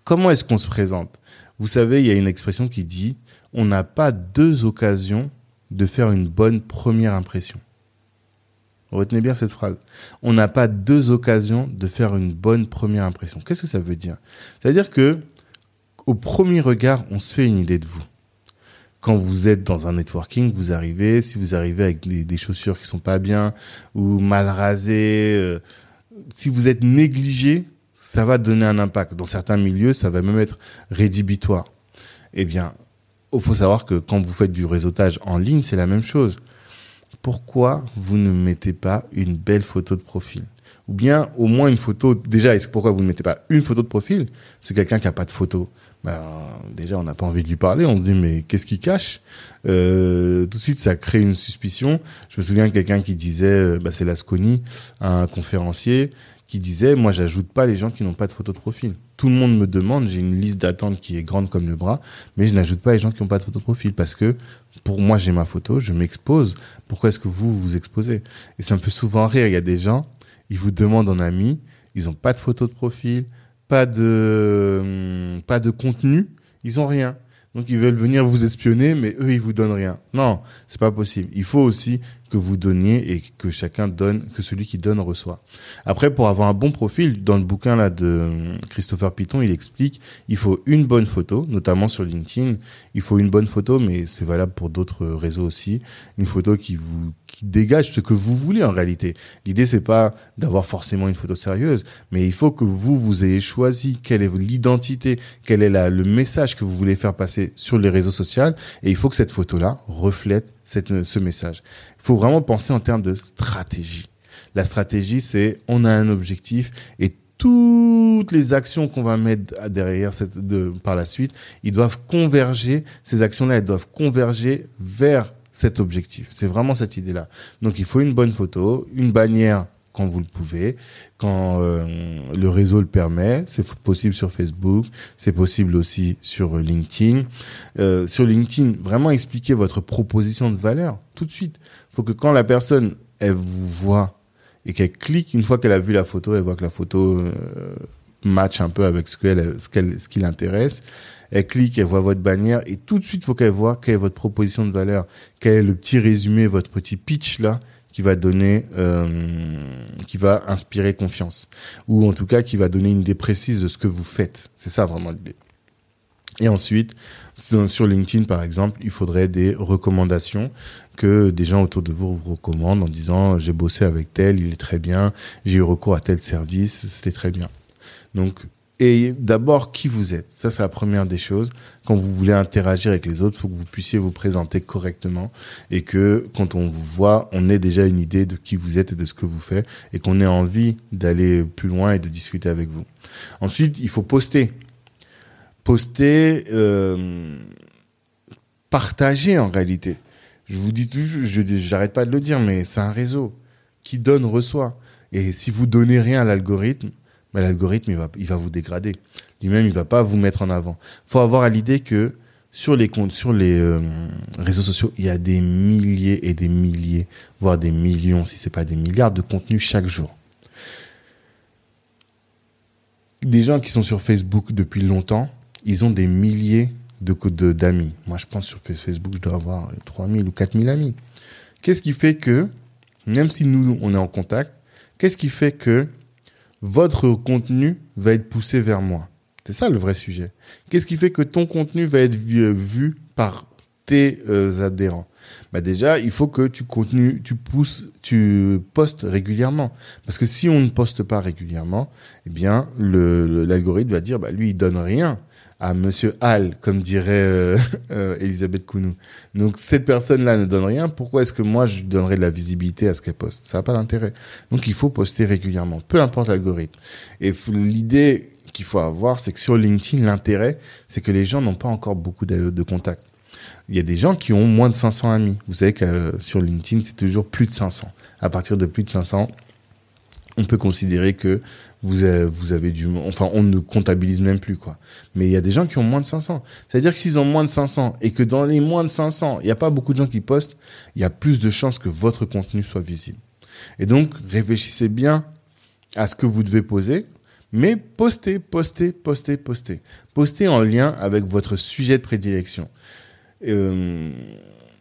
Comment est-ce qu'on se présente? Vous savez, il y a une expression qui dit on n'a pas deux occasions de faire une bonne première impression. Retenez bien cette phrase. On n'a pas deux occasions de faire une bonne première impression. Qu'est-ce que ça veut dire? C'est-à-dire que au premier regard, on se fait une idée de vous. Quand vous êtes dans un networking, vous arrivez, si vous arrivez avec des, chaussures qui sont pas bien ou mal rasées, euh, si vous êtes négligé, ça va donner un impact. Dans certains milieux, ça va même être rédhibitoire. Eh bien, il faut savoir que quand vous faites du réseautage en ligne, c'est la même chose. Pourquoi vous ne mettez pas une belle photo de profil? Ou bien au moins une photo. Déjà, pourquoi vous ne mettez pas une photo de profil? C'est quelqu'un qui n'a pas de photo. Ben, déjà, on n'a pas envie de lui parler. On se dit mais qu'est-ce qu'il cache? Euh, Tout de suite, ça crée une suspicion. Je me souviens de quelqu'un qui disait, euh, bah, c'est Lasconi, un conférencier, qui disait, moi, j'ajoute pas les gens qui n'ont pas de photo de profil. Tout le monde me demande, j'ai une liste d'attente qui est grande comme le bras, mais je n'ajoute pas les gens qui n'ont pas de photo de profil parce que pour moi, j'ai ma photo, je m'expose. Pourquoi est-ce que vous vous exposez? Et ça me fait souvent rire. Il y a des gens, ils vous demandent en ami, ils n'ont pas de photo de profil, pas de, hum, pas de contenu, ils ont rien. Donc ils veulent venir vous espionner, mais eux ils vous donnent rien. Non, c'est pas possible. Il faut aussi que vous donniez et que chacun donne, que celui qui donne reçoit. Après, pour avoir un bon profil, dans le bouquin là de Christopher Piton, il explique, il faut une bonne photo, notamment sur LinkedIn. Il faut une bonne photo, mais c'est valable pour d'autres réseaux aussi. Une photo qui vous qui dégage ce que vous voulez en réalité. L'idée c'est pas d'avoir forcément une photo sérieuse, mais il faut que vous vous ayez choisi quelle est l'identité, quel est la, le message que vous voulez faire passer sur les réseaux sociaux, et il faut que cette photo là reflète cette, ce message. Il faut vraiment penser en termes de stratégie. La stratégie, c'est on a un objectif et toutes les actions qu'on va mettre derrière cette, de, par la suite, ils doivent converger. Ces actions-là, elles doivent converger vers cet objectif. C'est vraiment cette idée-là. Donc, il faut une bonne photo, une bannière quand vous le pouvez, quand euh, le réseau le permet. C'est possible sur Facebook, c'est possible aussi sur LinkedIn. Euh, sur LinkedIn, vraiment expliquer votre proposition de valeur tout de suite. Il faut que quand la personne, elle vous voit et qu'elle clique, une fois qu'elle a vu la photo, elle voit que la photo euh, match un peu avec ce qu'elle, ce qu'elle, ce qui l'intéresse. Elle clique, elle voit votre bannière et tout de suite, il faut qu'elle voit quelle est votre proposition de valeur, quel est le petit résumé, votre petit pitch là qui va donner, euh, qui va inspirer confiance, ou en tout cas qui va donner une idée précise de ce que vous faites. C'est ça vraiment l'idée. Et ensuite, sur LinkedIn par exemple, il faudrait des recommandations que des gens autour de vous vous recommandent en disant j'ai bossé avec tel, il est très bien, j'ai eu recours à tel service, c'était très bien. Donc et d'abord qui vous êtes. Ça, c'est la première des choses. Quand vous voulez interagir avec les autres, il faut que vous puissiez vous présenter correctement et que quand on vous voit, on ait déjà une idée de qui vous êtes et de ce que vous faites et qu'on ait envie d'aller plus loin et de discuter avec vous. Ensuite, il faut poster. Poster, euh, partager en réalité. Je vous dis toujours, j'arrête pas de le dire, mais c'est un réseau qui donne reçoit. Et si vous donnez rien à l'algorithme, l'algorithme il va, il va vous dégrader. Lui-même, il va pas vous mettre en avant. Faut avoir à l'idée que sur les comptes, sur les euh, réseaux sociaux, il y a des milliers et des milliers, voire des millions, si c'est pas des milliards, de contenus chaque jour. Des gens qui sont sur Facebook depuis longtemps, ils ont des milliers de d'amis. Moi, je pense sur Facebook, je dois avoir 3000 ou 4000 amis. Qu'est-ce qui fait que, même si nous, on est en contact, qu'est-ce qui fait que votre contenu va être poussé vers moi. C'est ça le vrai sujet. Qu'est-ce qui fait que ton contenu va être vu, par tes euh, adhérents? Bah déjà, il faut que tu continues, tu pousses, tu postes régulièrement. Parce que si on ne poste pas régulièrement, eh bien, l'algorithme va dire, bah lui, il donne rien à Monsieur Hall, comme dirait euh, euh, Elisabeth Kounou. Donc cette personne-là ne donne rien. Pourquoi est-ce que moi je donnerais de la visibilité à ce qu'elle poste? Ça n'a pas d'intérêt. Donc il faut poster régulièrement, peu importe l'algorithme. Et l'idée qu'il faut avoir, c'est que sur LinkedIn, l'intérêt, c'est que les gens n'ont pas encore beaucoup de, contacts. Il y a des gens qui ont moins de 500 amis. Vous savez que euh, sur LinkedIn, c'est toujours plus de 500. À partir de plus de 500, on peut considérer que vous avez, vous avez du, enfin, on ne comptabilise même plus, quoi. Mais il y a des gens qui ont moins de 500. C'est-à-dire que s'ils ont moins de 500 et que dans les moins de 500, il n'y a pas beaucoup de gens qui postent, il y a plus de chances que votre contenu soit visible. Et donc, réfléchissez bien à ce que vous devez poser, mais postez, postez, postez, postez. Postez en lien avec votre sujet de prédilection. Euh,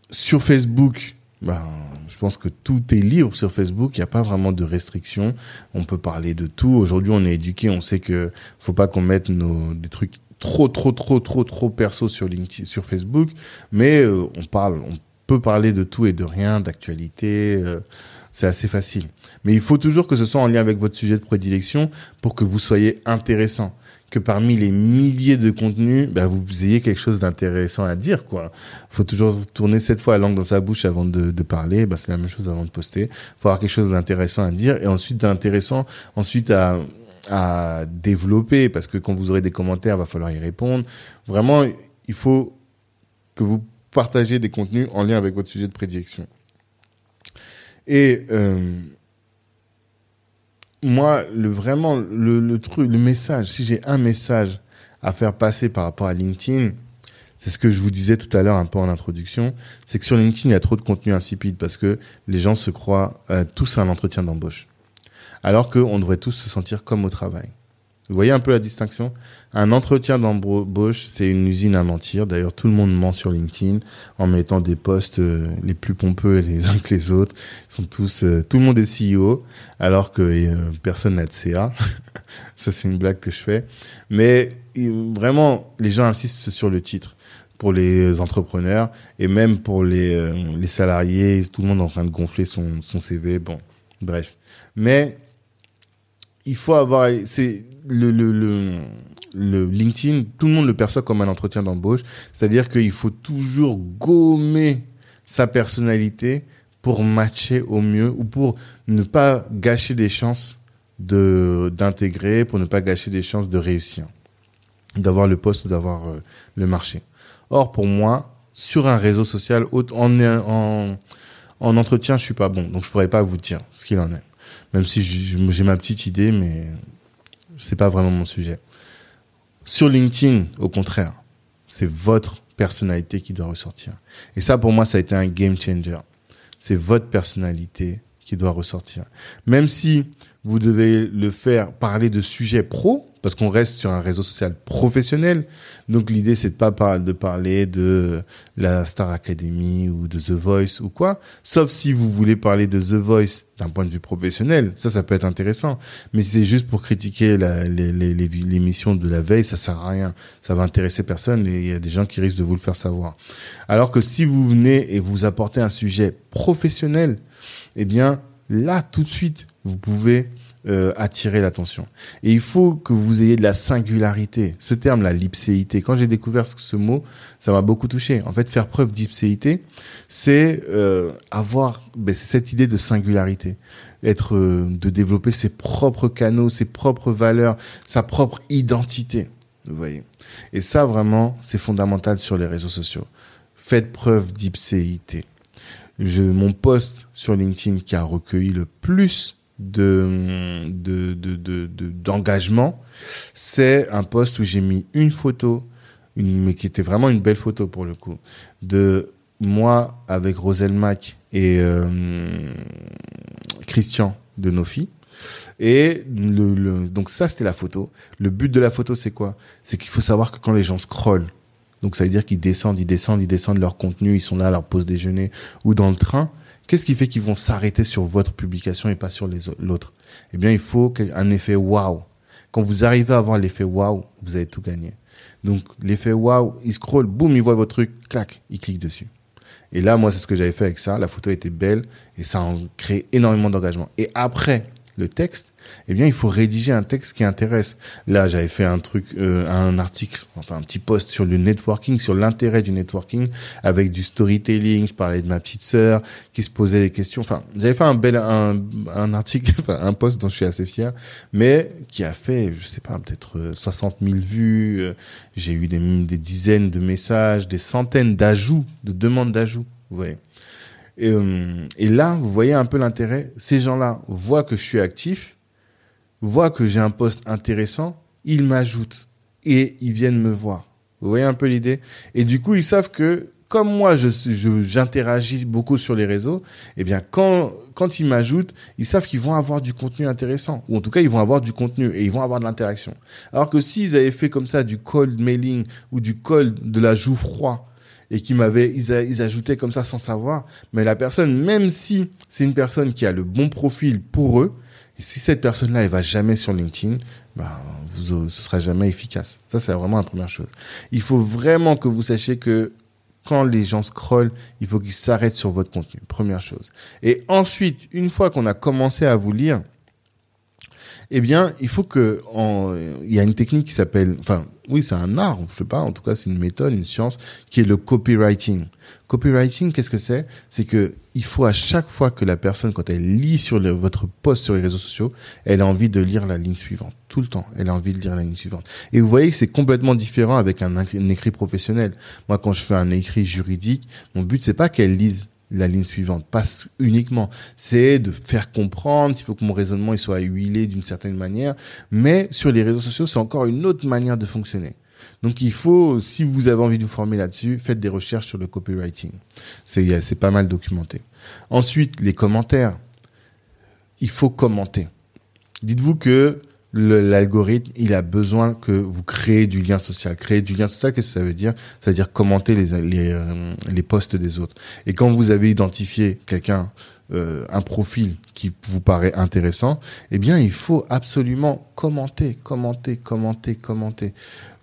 sur Facebook, ben, je pense que tout est libre sur Facebook. Il n'y a pas vraiment de restrictions. On peut parler de tout. Aujourd'hui, on est éduqué. On sait que faut pas qu'on mette nos, des trucs trop, trop, trop, trop, trop perso sur LinkedIn, sur Facebook. Mais euh, on parle, on peut parler de tout et de rien, d'actualité. Euh, c'est assez facile. Mais il faut toujours que ce soit en lien avec votre sujet de prédilection pour que vous soyez intéressant que parmi les milliers de contenus, bah, vous ayez quelque chose d'intéressant à dire, quoi. Faut toujours tourner cette fois la langue dans sa bouche avant de, de parler. Bah, c'est la même chose avant de poster. Faut avoir quelque chose d'intéressant à dire et ensuite d'intéressant, ensuite à, à développer parce que quand vous aurez des commentaires, va falloir y répondre. Vraiment, il faut que vous partagez des contenus en lien avec votre sujet de prédilection. Et euh, moi, le vraiment le, truc, le message, si j'ai un message à faire passer par rapport à LinkedIn, c'est ce que je vous disais tout à l'heure un peu en introduction, c'est que sur LinkedIn, il y a trop de contenu insipide parce que les gens se croient euh, tous à un entretien d'embauche. Alors qu'on devrait tous se sentir comme au travail. Vous voyez un peu la distinction? Un entretien d'embauche, c'est une usine à mentir. D'ailleurs, tout le monde ment sur LinkedIn en mettant des postes euh, les plus pompeux les uns que les autres. Ils sont tous, euh, tout le monde est CEO, alors que euh, personne n'a de CA. Ça, c'est une blague que je fais. Mais vraiment, les gens insistent sur le titre pour les entrepreneurs et même pour les, les salariés. Tout le monde est en train de gonfler son, son CV. Bon, bref. Mais il faut avoir, c'est le, le, le, le, LinkedIn, tout le monde le perçoit comme un entretien d'embauche. C'est-à-dire qu'il faut toujours gommer sa personnalité pour matcher au mieux ou pour ne pas gâcher des chances de d'intégrer, pour ne pas gâcher des chances de réussir, d'avoir le poste ou d'avoir euh, le marché. Or, pour moi, sur un réseau social, en, en, en entretien, je suis pas bon, donc je pourrais pas vous dire ce qu'il en est. Même si j'ai ma petite idée, mais c'est pas vraiment mon sujet. Sur LinkedIn, au contraire, c'est votre personnalité qui doit ressortir. Et ça, pour moi, ça a été un game changer. C'est votre personnalité qui doit ressortir. Même si vous devez le faire parler de sujets pro, parce qu'on reste sur un réseau social professionnel. Donc l'idée c'est de pas de parler de la Star Academy ou de The Voice ou quoi, sauf si vous voulez parler de The Voice d'un point de vue professionnel, ça ça peut être intéressant. Mais si c'est juste pour critiquer l'émission de la veille, ça sert à rien. Ça va intéresser personne et il y a des gens qui risquent de vous le faire savoir. Alors que si vous venez et vous apportez un sujet professionnel, eh bien là tout de suite vous pouvez euh, attirer l'attention. Et il faut que vous ayez de la singularité. Ce terme, la lipséité, quand j'ai découvert ce mot, ça m'a beaucoup touché. En fait, faire preuve d'ipséité, c'est euh, avoir ben, cette idée de singularité, être euh, de développer ses propres canaux, ses propres valeurs, sa propre identité. Vous voyez. Et ça, vraiment, c'est fondamental sur les réseaux sociaux. Faites preuve d'ipséité. Mon post sur LinkedIn qui a recueilli le plus de de d'engagement, de, c'est un poste où j'ai mis une photo, une, mais qui était vraiment une belle photo pour le coup, de moi avec Roselle Mac et euh, Christian de Nofi. Et le, le, donc ça, c'était la photo. Le but de la photo, c'est quoi? C'est qu'il faut savoir que quand les gens scrollent, donc ça veut dire qu'ils descendent, ils descendent, ils descendent leur contenu, ils sont là à leur pause déjeuner ou dans le train, Qu'est-ce qui fait qu'ils vont s'arrêter sur votre publication et pas sur l'autre? Eh bien, il faut un effet waouh. Quand vous arrivez à avoir l'effet waouh, vous avez tout gagné. Donc, l'effet waouh, il scroll, boum, il voit votre truc, clac, il clique dessus. Et là, moi, c'est ce que j'avais fait avec ça. La photo était belle et ça a créé énormément d'engagement. Et après, le texte, eh bien, il faut rédiger un texte qui intéresse. Là, j'avais fait un truc, euh, un article, enfin un petit post sur le networking, sur l'intérêt du networking, avec du storytelling. Je parlais de ma petite sœur qui se posait des questions. Enfin, j'avais fait un bel, un, un article, enfin un post dont je suis assez fier, mais qui a fait, je sais pas, peut-être 60 euh, 000 vues. Euh, j'ai eu des, des dizaines de messages, des centaines d'ajouts, de demandes d'ajouts. Vous voyez. Et, et, là, vous voyez un peu l'intérêt. Ces gens-là voient que je suis actif, voient que j'ai un post intéressant, ils m'ajoutent et ils viennent me voir. Vous voyez un peu l'idée? Et du coup, ils savent que comme moi, je j'interagis beaucoup sur les réseaux, eh bien quand quand ils m'ajoutent, ils savent qu'ils vont avoir du contenu intéressant ou en tout cas ils vont avoir du contenu et ils vont avoir de l'interaction. Alors que s'ils avaient fait comme ça du cold mailing ou du cold de la joue froid et qui m'avaient ils, ils ajoutaient comme ça sans savoir, mais la personne même si c'est une personne qui a le bon profil pour eux, et si cette personne-là elle va jamais sur LinkedIn, ben vous, ce sera jamais efficace. Ça c'est vraiment la première chose. Il faut vraiment que vous sachiez que quand les gens scrollent, il faut qu'ils s'arrêtent sur votre contenu. Première chose. Et ensuite, une fois qu'on a commencé à vous lire, eh bien, il faut que, il y a une technique qui s'appelle, enfin, oui, c'est un art, je sais pas, en tout cas, c'est une méthode, une science, qui est le copywriting. Copywriting, qu'est-ce que c'est? C'est que il faut à chaque fois que la personne, quand elle lit sur votre post sur les réseaux sociaux, elle a envie de lire la ligne suivante. Tout le temps, elle a envie de lire la ligne suivante. Et vous voyez que c'est complètement différent avec un, un, écrit professionnel. Moi, quand je fais un écrit juridique, mon but c'est pas qu'elle lise la ligne suivante, pas uniquement. C'est de faire comprendre, il faut que mon raisonnement il soit huilé d'une certaine manière, mais sur les réseaux sociaux, c'est encore une autre manière de fonctionner. Donc il faut, si vous avez envie de vous former là-dessus, faites des recherches sur le copywriting. C'est, c'est pas mal documenté. Ensuite, les commentaires. Il faut commenter. Dites-vous que l'algorithme, il a besoin que vous créez du lien social. Créer du lien social, qu'est-ce que ça veut dire? Ça veut dire commenter les, les, euh, les posts des autres. Et quand vous avez identifié quelqu'un, euh, un profil qui vous paraît intéressant, eh bien, il faut absolument commenter, commenter, commenter, commenter.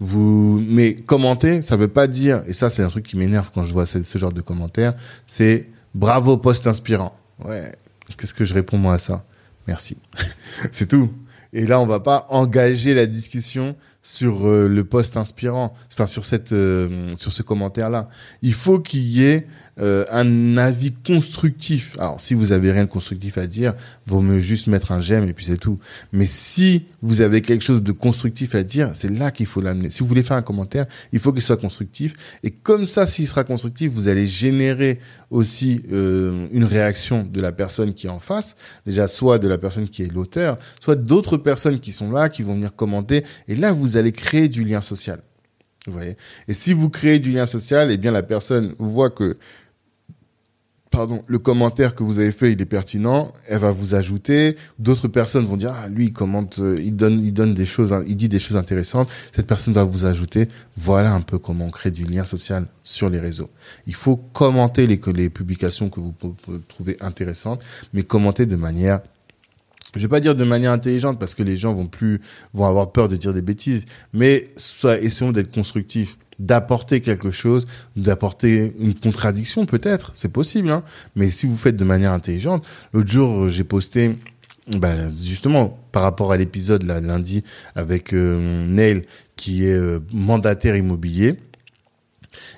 Vous, mais commenter, ça veut pas dire, et ça, c'est un truc qui m'énerve quand je vois ce, ce genre de commentaires, c'est bravo post inspirant. Ouais. Qu'est-ce que je réponds moi à ça? Merci. c'est tout. Et là, on va pas engager la discussion sur euh, le post inspirant, enfin sur cette, euh, sur ce commentaire-là. Il faut qu'il y ait euh, un avis constructif. Alors, si vous avez rien de constructif à dire, vaut mieux juste mettre un j'aime et puis c'est tout. Mais si vous avez quelque chose de constructif à dire, c'est là qu'il faut l'amener. Si vous voulez faire un commentaire, il faut qu'il soit constructif. Et comme ça, s'il sera constructif, vous allez générer aussi euh, une réaction de la personne qui est en face. Déjà, soit de la personne qui est l'auteur, soit d'autres personnes qui sont là, qui vont venir commenter. Et là, vous allez créer du lien social. Vous voyez? Et si vous créez du lien social, eh bien la personne voit que pardon, le commentaire que vous avez fait, il est pertinent, elle va vous ajouter. D'autres personnes vont dire, ah, lui, il commente, euh, il donne, des choses, il dit des choses intéressantes. Cette personne va vous ajouter. Voilà un peu comment on crée du lien social sur les réseaux. Il faut commenter les publications que vous trouvez intéressantes, mais commenter de manière je vais pas dire de manière intelligente parce que les gens vont plus vont avoir peur de dire des bêtises, mais soit essayons d'être constructifs d'apporter quelque chose, d'apporter une contradiction peut-être, c'est possible, hein. mais si vous faites de manière intelligente, l'autre jour j'ai posté, bah, justement par rapport à l'épisode là lundi avec euh, Neil qui est euh, mandataire immobilier,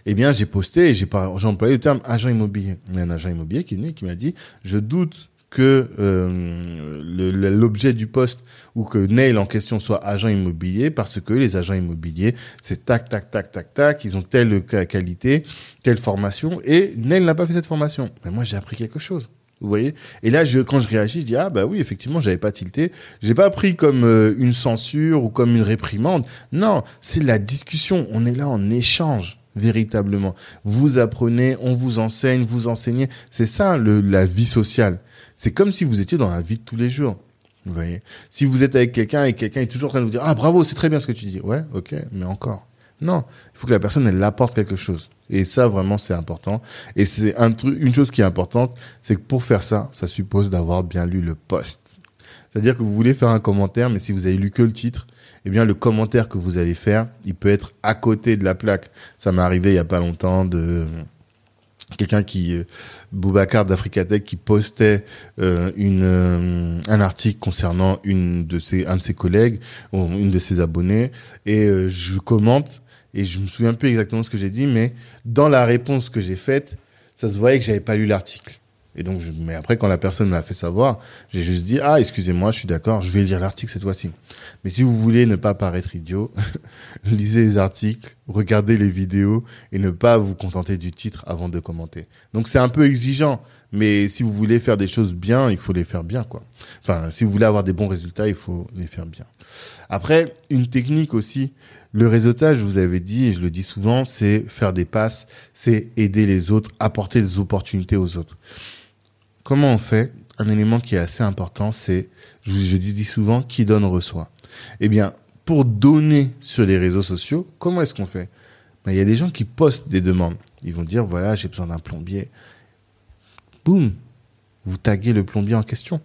eh bien j'ai posté j'ai employé le terme agent immobilier. Il y a un agent immobilier qui est venu qui m'a dit je doute que euh, l'objet du poste ou que Neil en question soit agent immobilier parce que les agents immobiliers, c'est tac, tac, tac, tac, tac, ils ont telle qualité, telle formation et Neil n'a pas fait cette formation. Mais moi, j'ai appris quelque chose. Vous voyez Et là, je, quand je réagis, je dis ah bah oui, effectivement, j'avais pas tilté. J'ai pas pris comme euh, une censure ou comme une réprimande. Non, c'est la discussion. On est là en échange véritablement. Vous apprenez, on vous enseigne, vous enseignez. C'est ça le, la vie sociale. C'est comme si vous étiez dans la vie de tous les jours. Vous voyez Si vous êtes avec quelqu'un et quelqu'un est toujours en train de vous dire Ah, bravo, c'est très bien ce que tu dis. Ouais, ok, mais encore. Non, il faut que la personne, elle apporte quelque chose. Et ça, vraiment, c'est important. Et c'est un truc, une chose qui est importante, c'est que pour faire ça, ça suppose d'avoir bien lu le post. C'est-à-dire que vous voulez faire un commentaire, mais si vous avez lu que le titre, eh bien, le commentaire que vous allez faire, il peut être à côté de la plaque. Ça m'est arrivé il y a pas longtemps de, quelqu'un qui euh, Boubacar d'Africatech qui postait euh, une euh, un article concernant une de ses un de ses collègues ou une de ses abonnés et je commente et je me souviens peu exactement ce que j'ai dit mais dans la réponse que j'ai faite ça se voyait que j'avais pas lu l'article Et donc, je, mais après, quand la personne m'a fait savoir, j'ai juste dit, ah, excusez-moi, je suis d'accord, je vais lire l'article cette fois-ci. Mais si vous voulez ne pas paraître idiot, lisez les articles, regardez les vidéos et ne pas vous contenter du titre avant de commenter. Donc, c'est un peu exigeant. Mais si vous voulez faire des choses bien, il faut les faire bien, quoi. Enfin, si vous voulez avoir des bons résultats, il faut les faire bien. Après, une technique aussi, le réseautage, je vous avais dit, et je le dis souvent, c'est faire des passes, c'est aider les autres, apporter des opportunités aux autres. Comment on fait Un élément qui est assez important, c'est, je, dis souvent, qui donne reçoit. Eh bien, pour donner sur les réseaux sociaux, comment est-ce qu'on fait? Ben, Il y a des gens qui postent des demandes. Ils vont dire, voilà, j'ai besoin d'un plombier. Boum Vous taguez le plombier en question.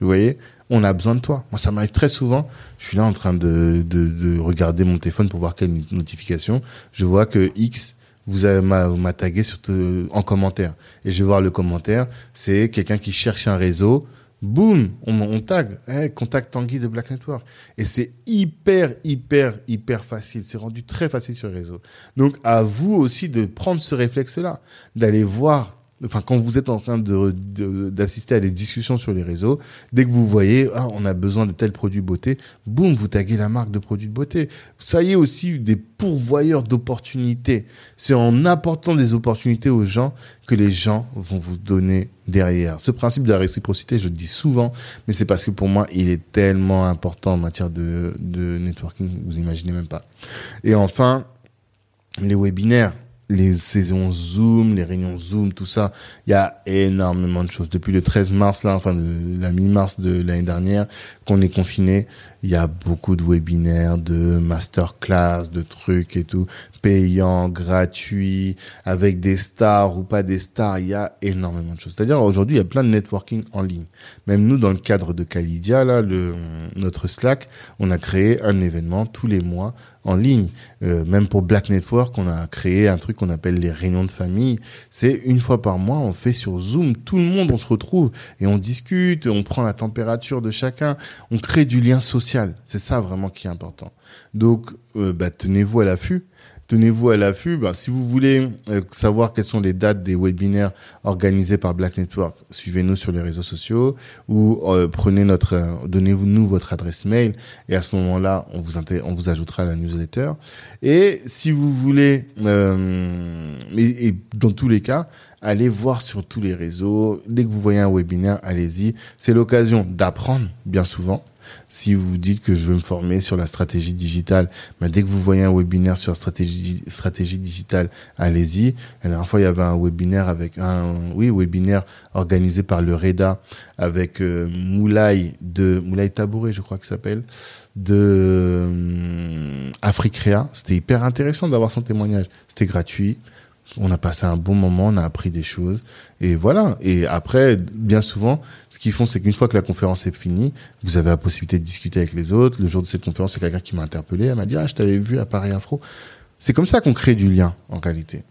Vous voyez? On a besoin de toi. Moi, ça m'arrive très souvent. Je suis là en train de, de, de regarder mon téléphone pour voir quelle notification. Je vois que X vous m'a tagué surtout en commentaire. Et je vais voir le commentaire, c'est quelqu'un qui cherche un réseau. Boum, on, on tag, hey, contact Tanguy de Black Network. Et c'est hyper, hyper, hyper facile. C'est rendu très facile sur le réseau. Donc, à vous aussi de prendre ce réflexe-là, d'aller voir enfin quand vous êtes en train de d'assister à des discussions sur les réseaux, dès que vous voyez ah on a besoin de tel produit beauté, boum vous taguez la marque de produit de beauté. Ça y est aussi des pourvoyeurs d'opportunités. C'est en apportant des opportunités aux gens que les gens vont vous donner derrière. Ce principe de la réciprocité, je le dis souvent, mais c'est parce que pour moi, il est tellement important en matière de, de networking, vous imaginez même pas. Et enfin, les webinaires les saisons Zoom, les réunions Zoom, tout ça, il y a énormément de choses. Depuis le 13 mars, là, enfin la mi-mars de l'année dernière, qu'on est confiné, il y a beaucoup de webinaires, de masterclass, de trucs et tout, payants, gratuits, avec des stars ou pas des stars, il y a énormément de choses. C'est-à-dire aujourd'hui, il y a plein de networking en ligne. Même nous, dans le cadre de Calidia, là, le, notre Slack, on a créé un événement tous les mois en ligne. Euh, même pour Black Network, on a créé un truc qu'on appelle les réunions de famille. C'est une fois par mois, on fait sur Zoom, tout le monde, on se retrouve et on discute, on prend la température de chacun, on crée du lien social. C'est ça vraiment qui est important. Donc, euh, bah, tenez-vous à l'affût tenez-vous à l'affût. Bah, si vous voulez euh, savoir quelles sont les dates des webinaires organisés par Black Network, suivez-nous sur les réseaux sociaux ou euh, prenez notre, euh, donnez-vous nous votre adresse mail et à ce moment-là, on vous on vous ajoutera à la newsletter. Et si vous voulez, et, et dans tous les cas, allez voir sur tous les réseaux. Dès que vous voyez un webinaire, allez-y. C'est l'occasion d'apprendre, bien souvent si vous dites que je veux me former sur la stratégie digitale, mais dès que vous voyez un webinaire sur stratégie, stratégie digitale, allez-y. La dernière fois, il y avait un webinaire avec un, oui, webinaire organisé par le REDA avec euh, Moulay de Moulay Tabouré, je crois que s'appelle, de euh, Africrea. C'était hyper intéressant d'avoir son témoignage. C'était gratuit. On a passé un bon moment, on a appris des choses. Et voilà. Et après, bien souvent, ce qu'ils font, c'est qu'une fois que la conférence est finie, vous avez la possibilité de discuter avec les autres. Le jour de cette conférence, c'est quelqu'un qui m'a interpellé. Elle m'a dit, ah, je t'avais vu à Paris Afro. C'est comme ça qu'on crée du lien, en réalité.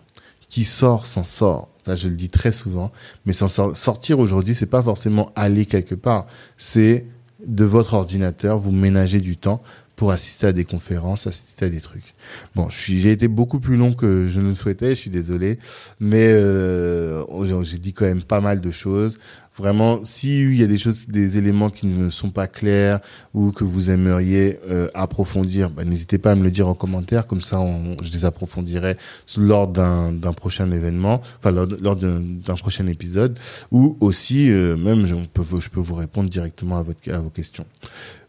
Qui sort, s'en sort. Ça, je le dis très souvent. Mais s'en sortir aujourd'hui, c'est pas forcément aller quelque part. C'est de votre ordinateur, vous ménager du temps pour assister à des conférences, assister à des trucs. Bon, j'ai été beaucoup plus long que je ne le souhaitais, je suis désolé, mais euh, j'ai dit quand même pas mal de choses. Vraiment, s'il y a des choses, des éléments qui ne sont pas clairs ou que vous aimeriez euh, approfondir, bah, n'hésitez pas à me le dire en commentaire, comme ça je les approfondirai lors d'un prochain événement, enfin lors, d'un prochain épisode, ou aussi euh, même je peux, vous répondre directement à vos questions.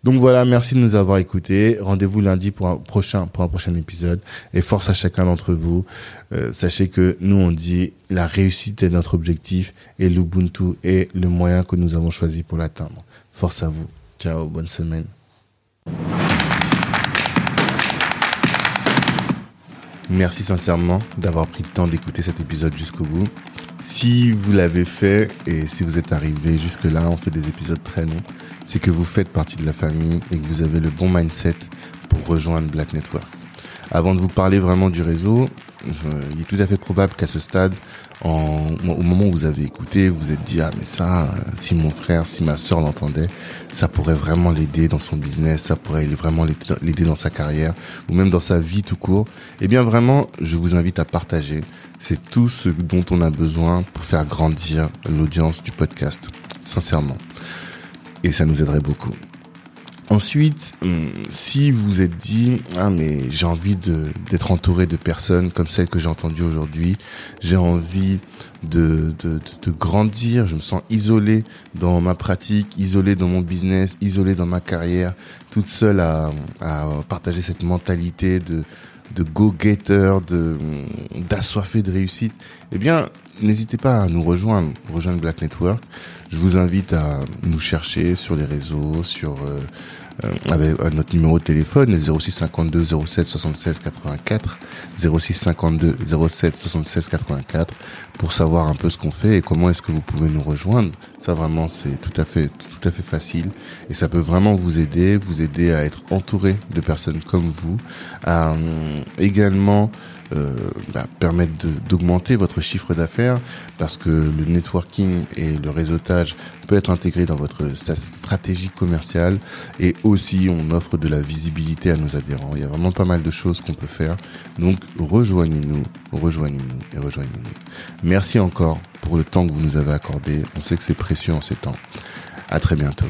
Donc voilà, merci de nous avoir écoutés. Rendez-vous lundi pour un prochain épisode et force à chacun d'entre vous. Euh, sachez que nous on dit la réussite est notre objectif et l'Ubuntu est le moyen que nous avons choisi pour l'atteindre. Force à vous. Ciao, bonne semaine. Merci sincèrement d'avoir pris le temps d'écouter cet épisode jusqu'au bout. Si vous l'avez fait et si vous êtes arrivé jusque là, on fait des épisodes très longs c'est que vous faites partie de la famille et que vous avez le bon mindset pour rejoindre Black Network. Avant de vous parler vraiment du réseau, il est tout à fait probable qu'à ce stade, au moment où vous avez écouté, vous vous êtes dit ah mais ça, si mon frère, si ma sœur l'entendait, ça pourrait vraiment l'aider dans son business, ça pourrait vraiment l'aider dans sa carrière ou même dans sa vie tout court. Eh bien vraiment, je vous invite à partager. C'est tout ce dont on a besoin pour faire grandir l'audience du podcast, sincèrement. Et ça nous aiderait beaucoup. Ensuite, hum, si vous êtes dit ah mais j'ai envie d'être entouré de personnes comme celles que j'ai entendues aujourd'hui, j'ai envie de, de, de, grandir, je me sens isolé dans ma pratique, isolé dans mon business, isolé dans ma carrière, toute seule à, à partager cette mentalité de de go-getter, de d'assoiffé de réussite, eh bien, n'hésitez pas à nous rejoindre, rejoindre Black Network. Je vous invite à nous chercher sur les réseaux, sur euh, euh, avec notre numéro de téléphone 06 52 07 76 84 06 52 07 76 84 pour savoir un peu ce qu'on fait et comment est-ce que vous pouvez nous rejoindre. Ça vraiment c'est tout à fait tout à fait facile et ça peut vraiment vous aider, vous aider à être entouré de personnes comme vous, à euh, également euh, bah, permettre d'augmenter votre chiffre d'affaires parce que le networking et le réseautage peut être intégré dans votre stratégie commerciale et aussi on offre de la visibilité à nos adhérents. Il y a vraiment pas mal de choses qu'on peut faire. Donc rejoignez-nous, rejoignez-nous et rejoignez-nous. Merci encore pour le temps que vous nous avez accordé. On sait que c'est précieux en ces temps. À très bientôt.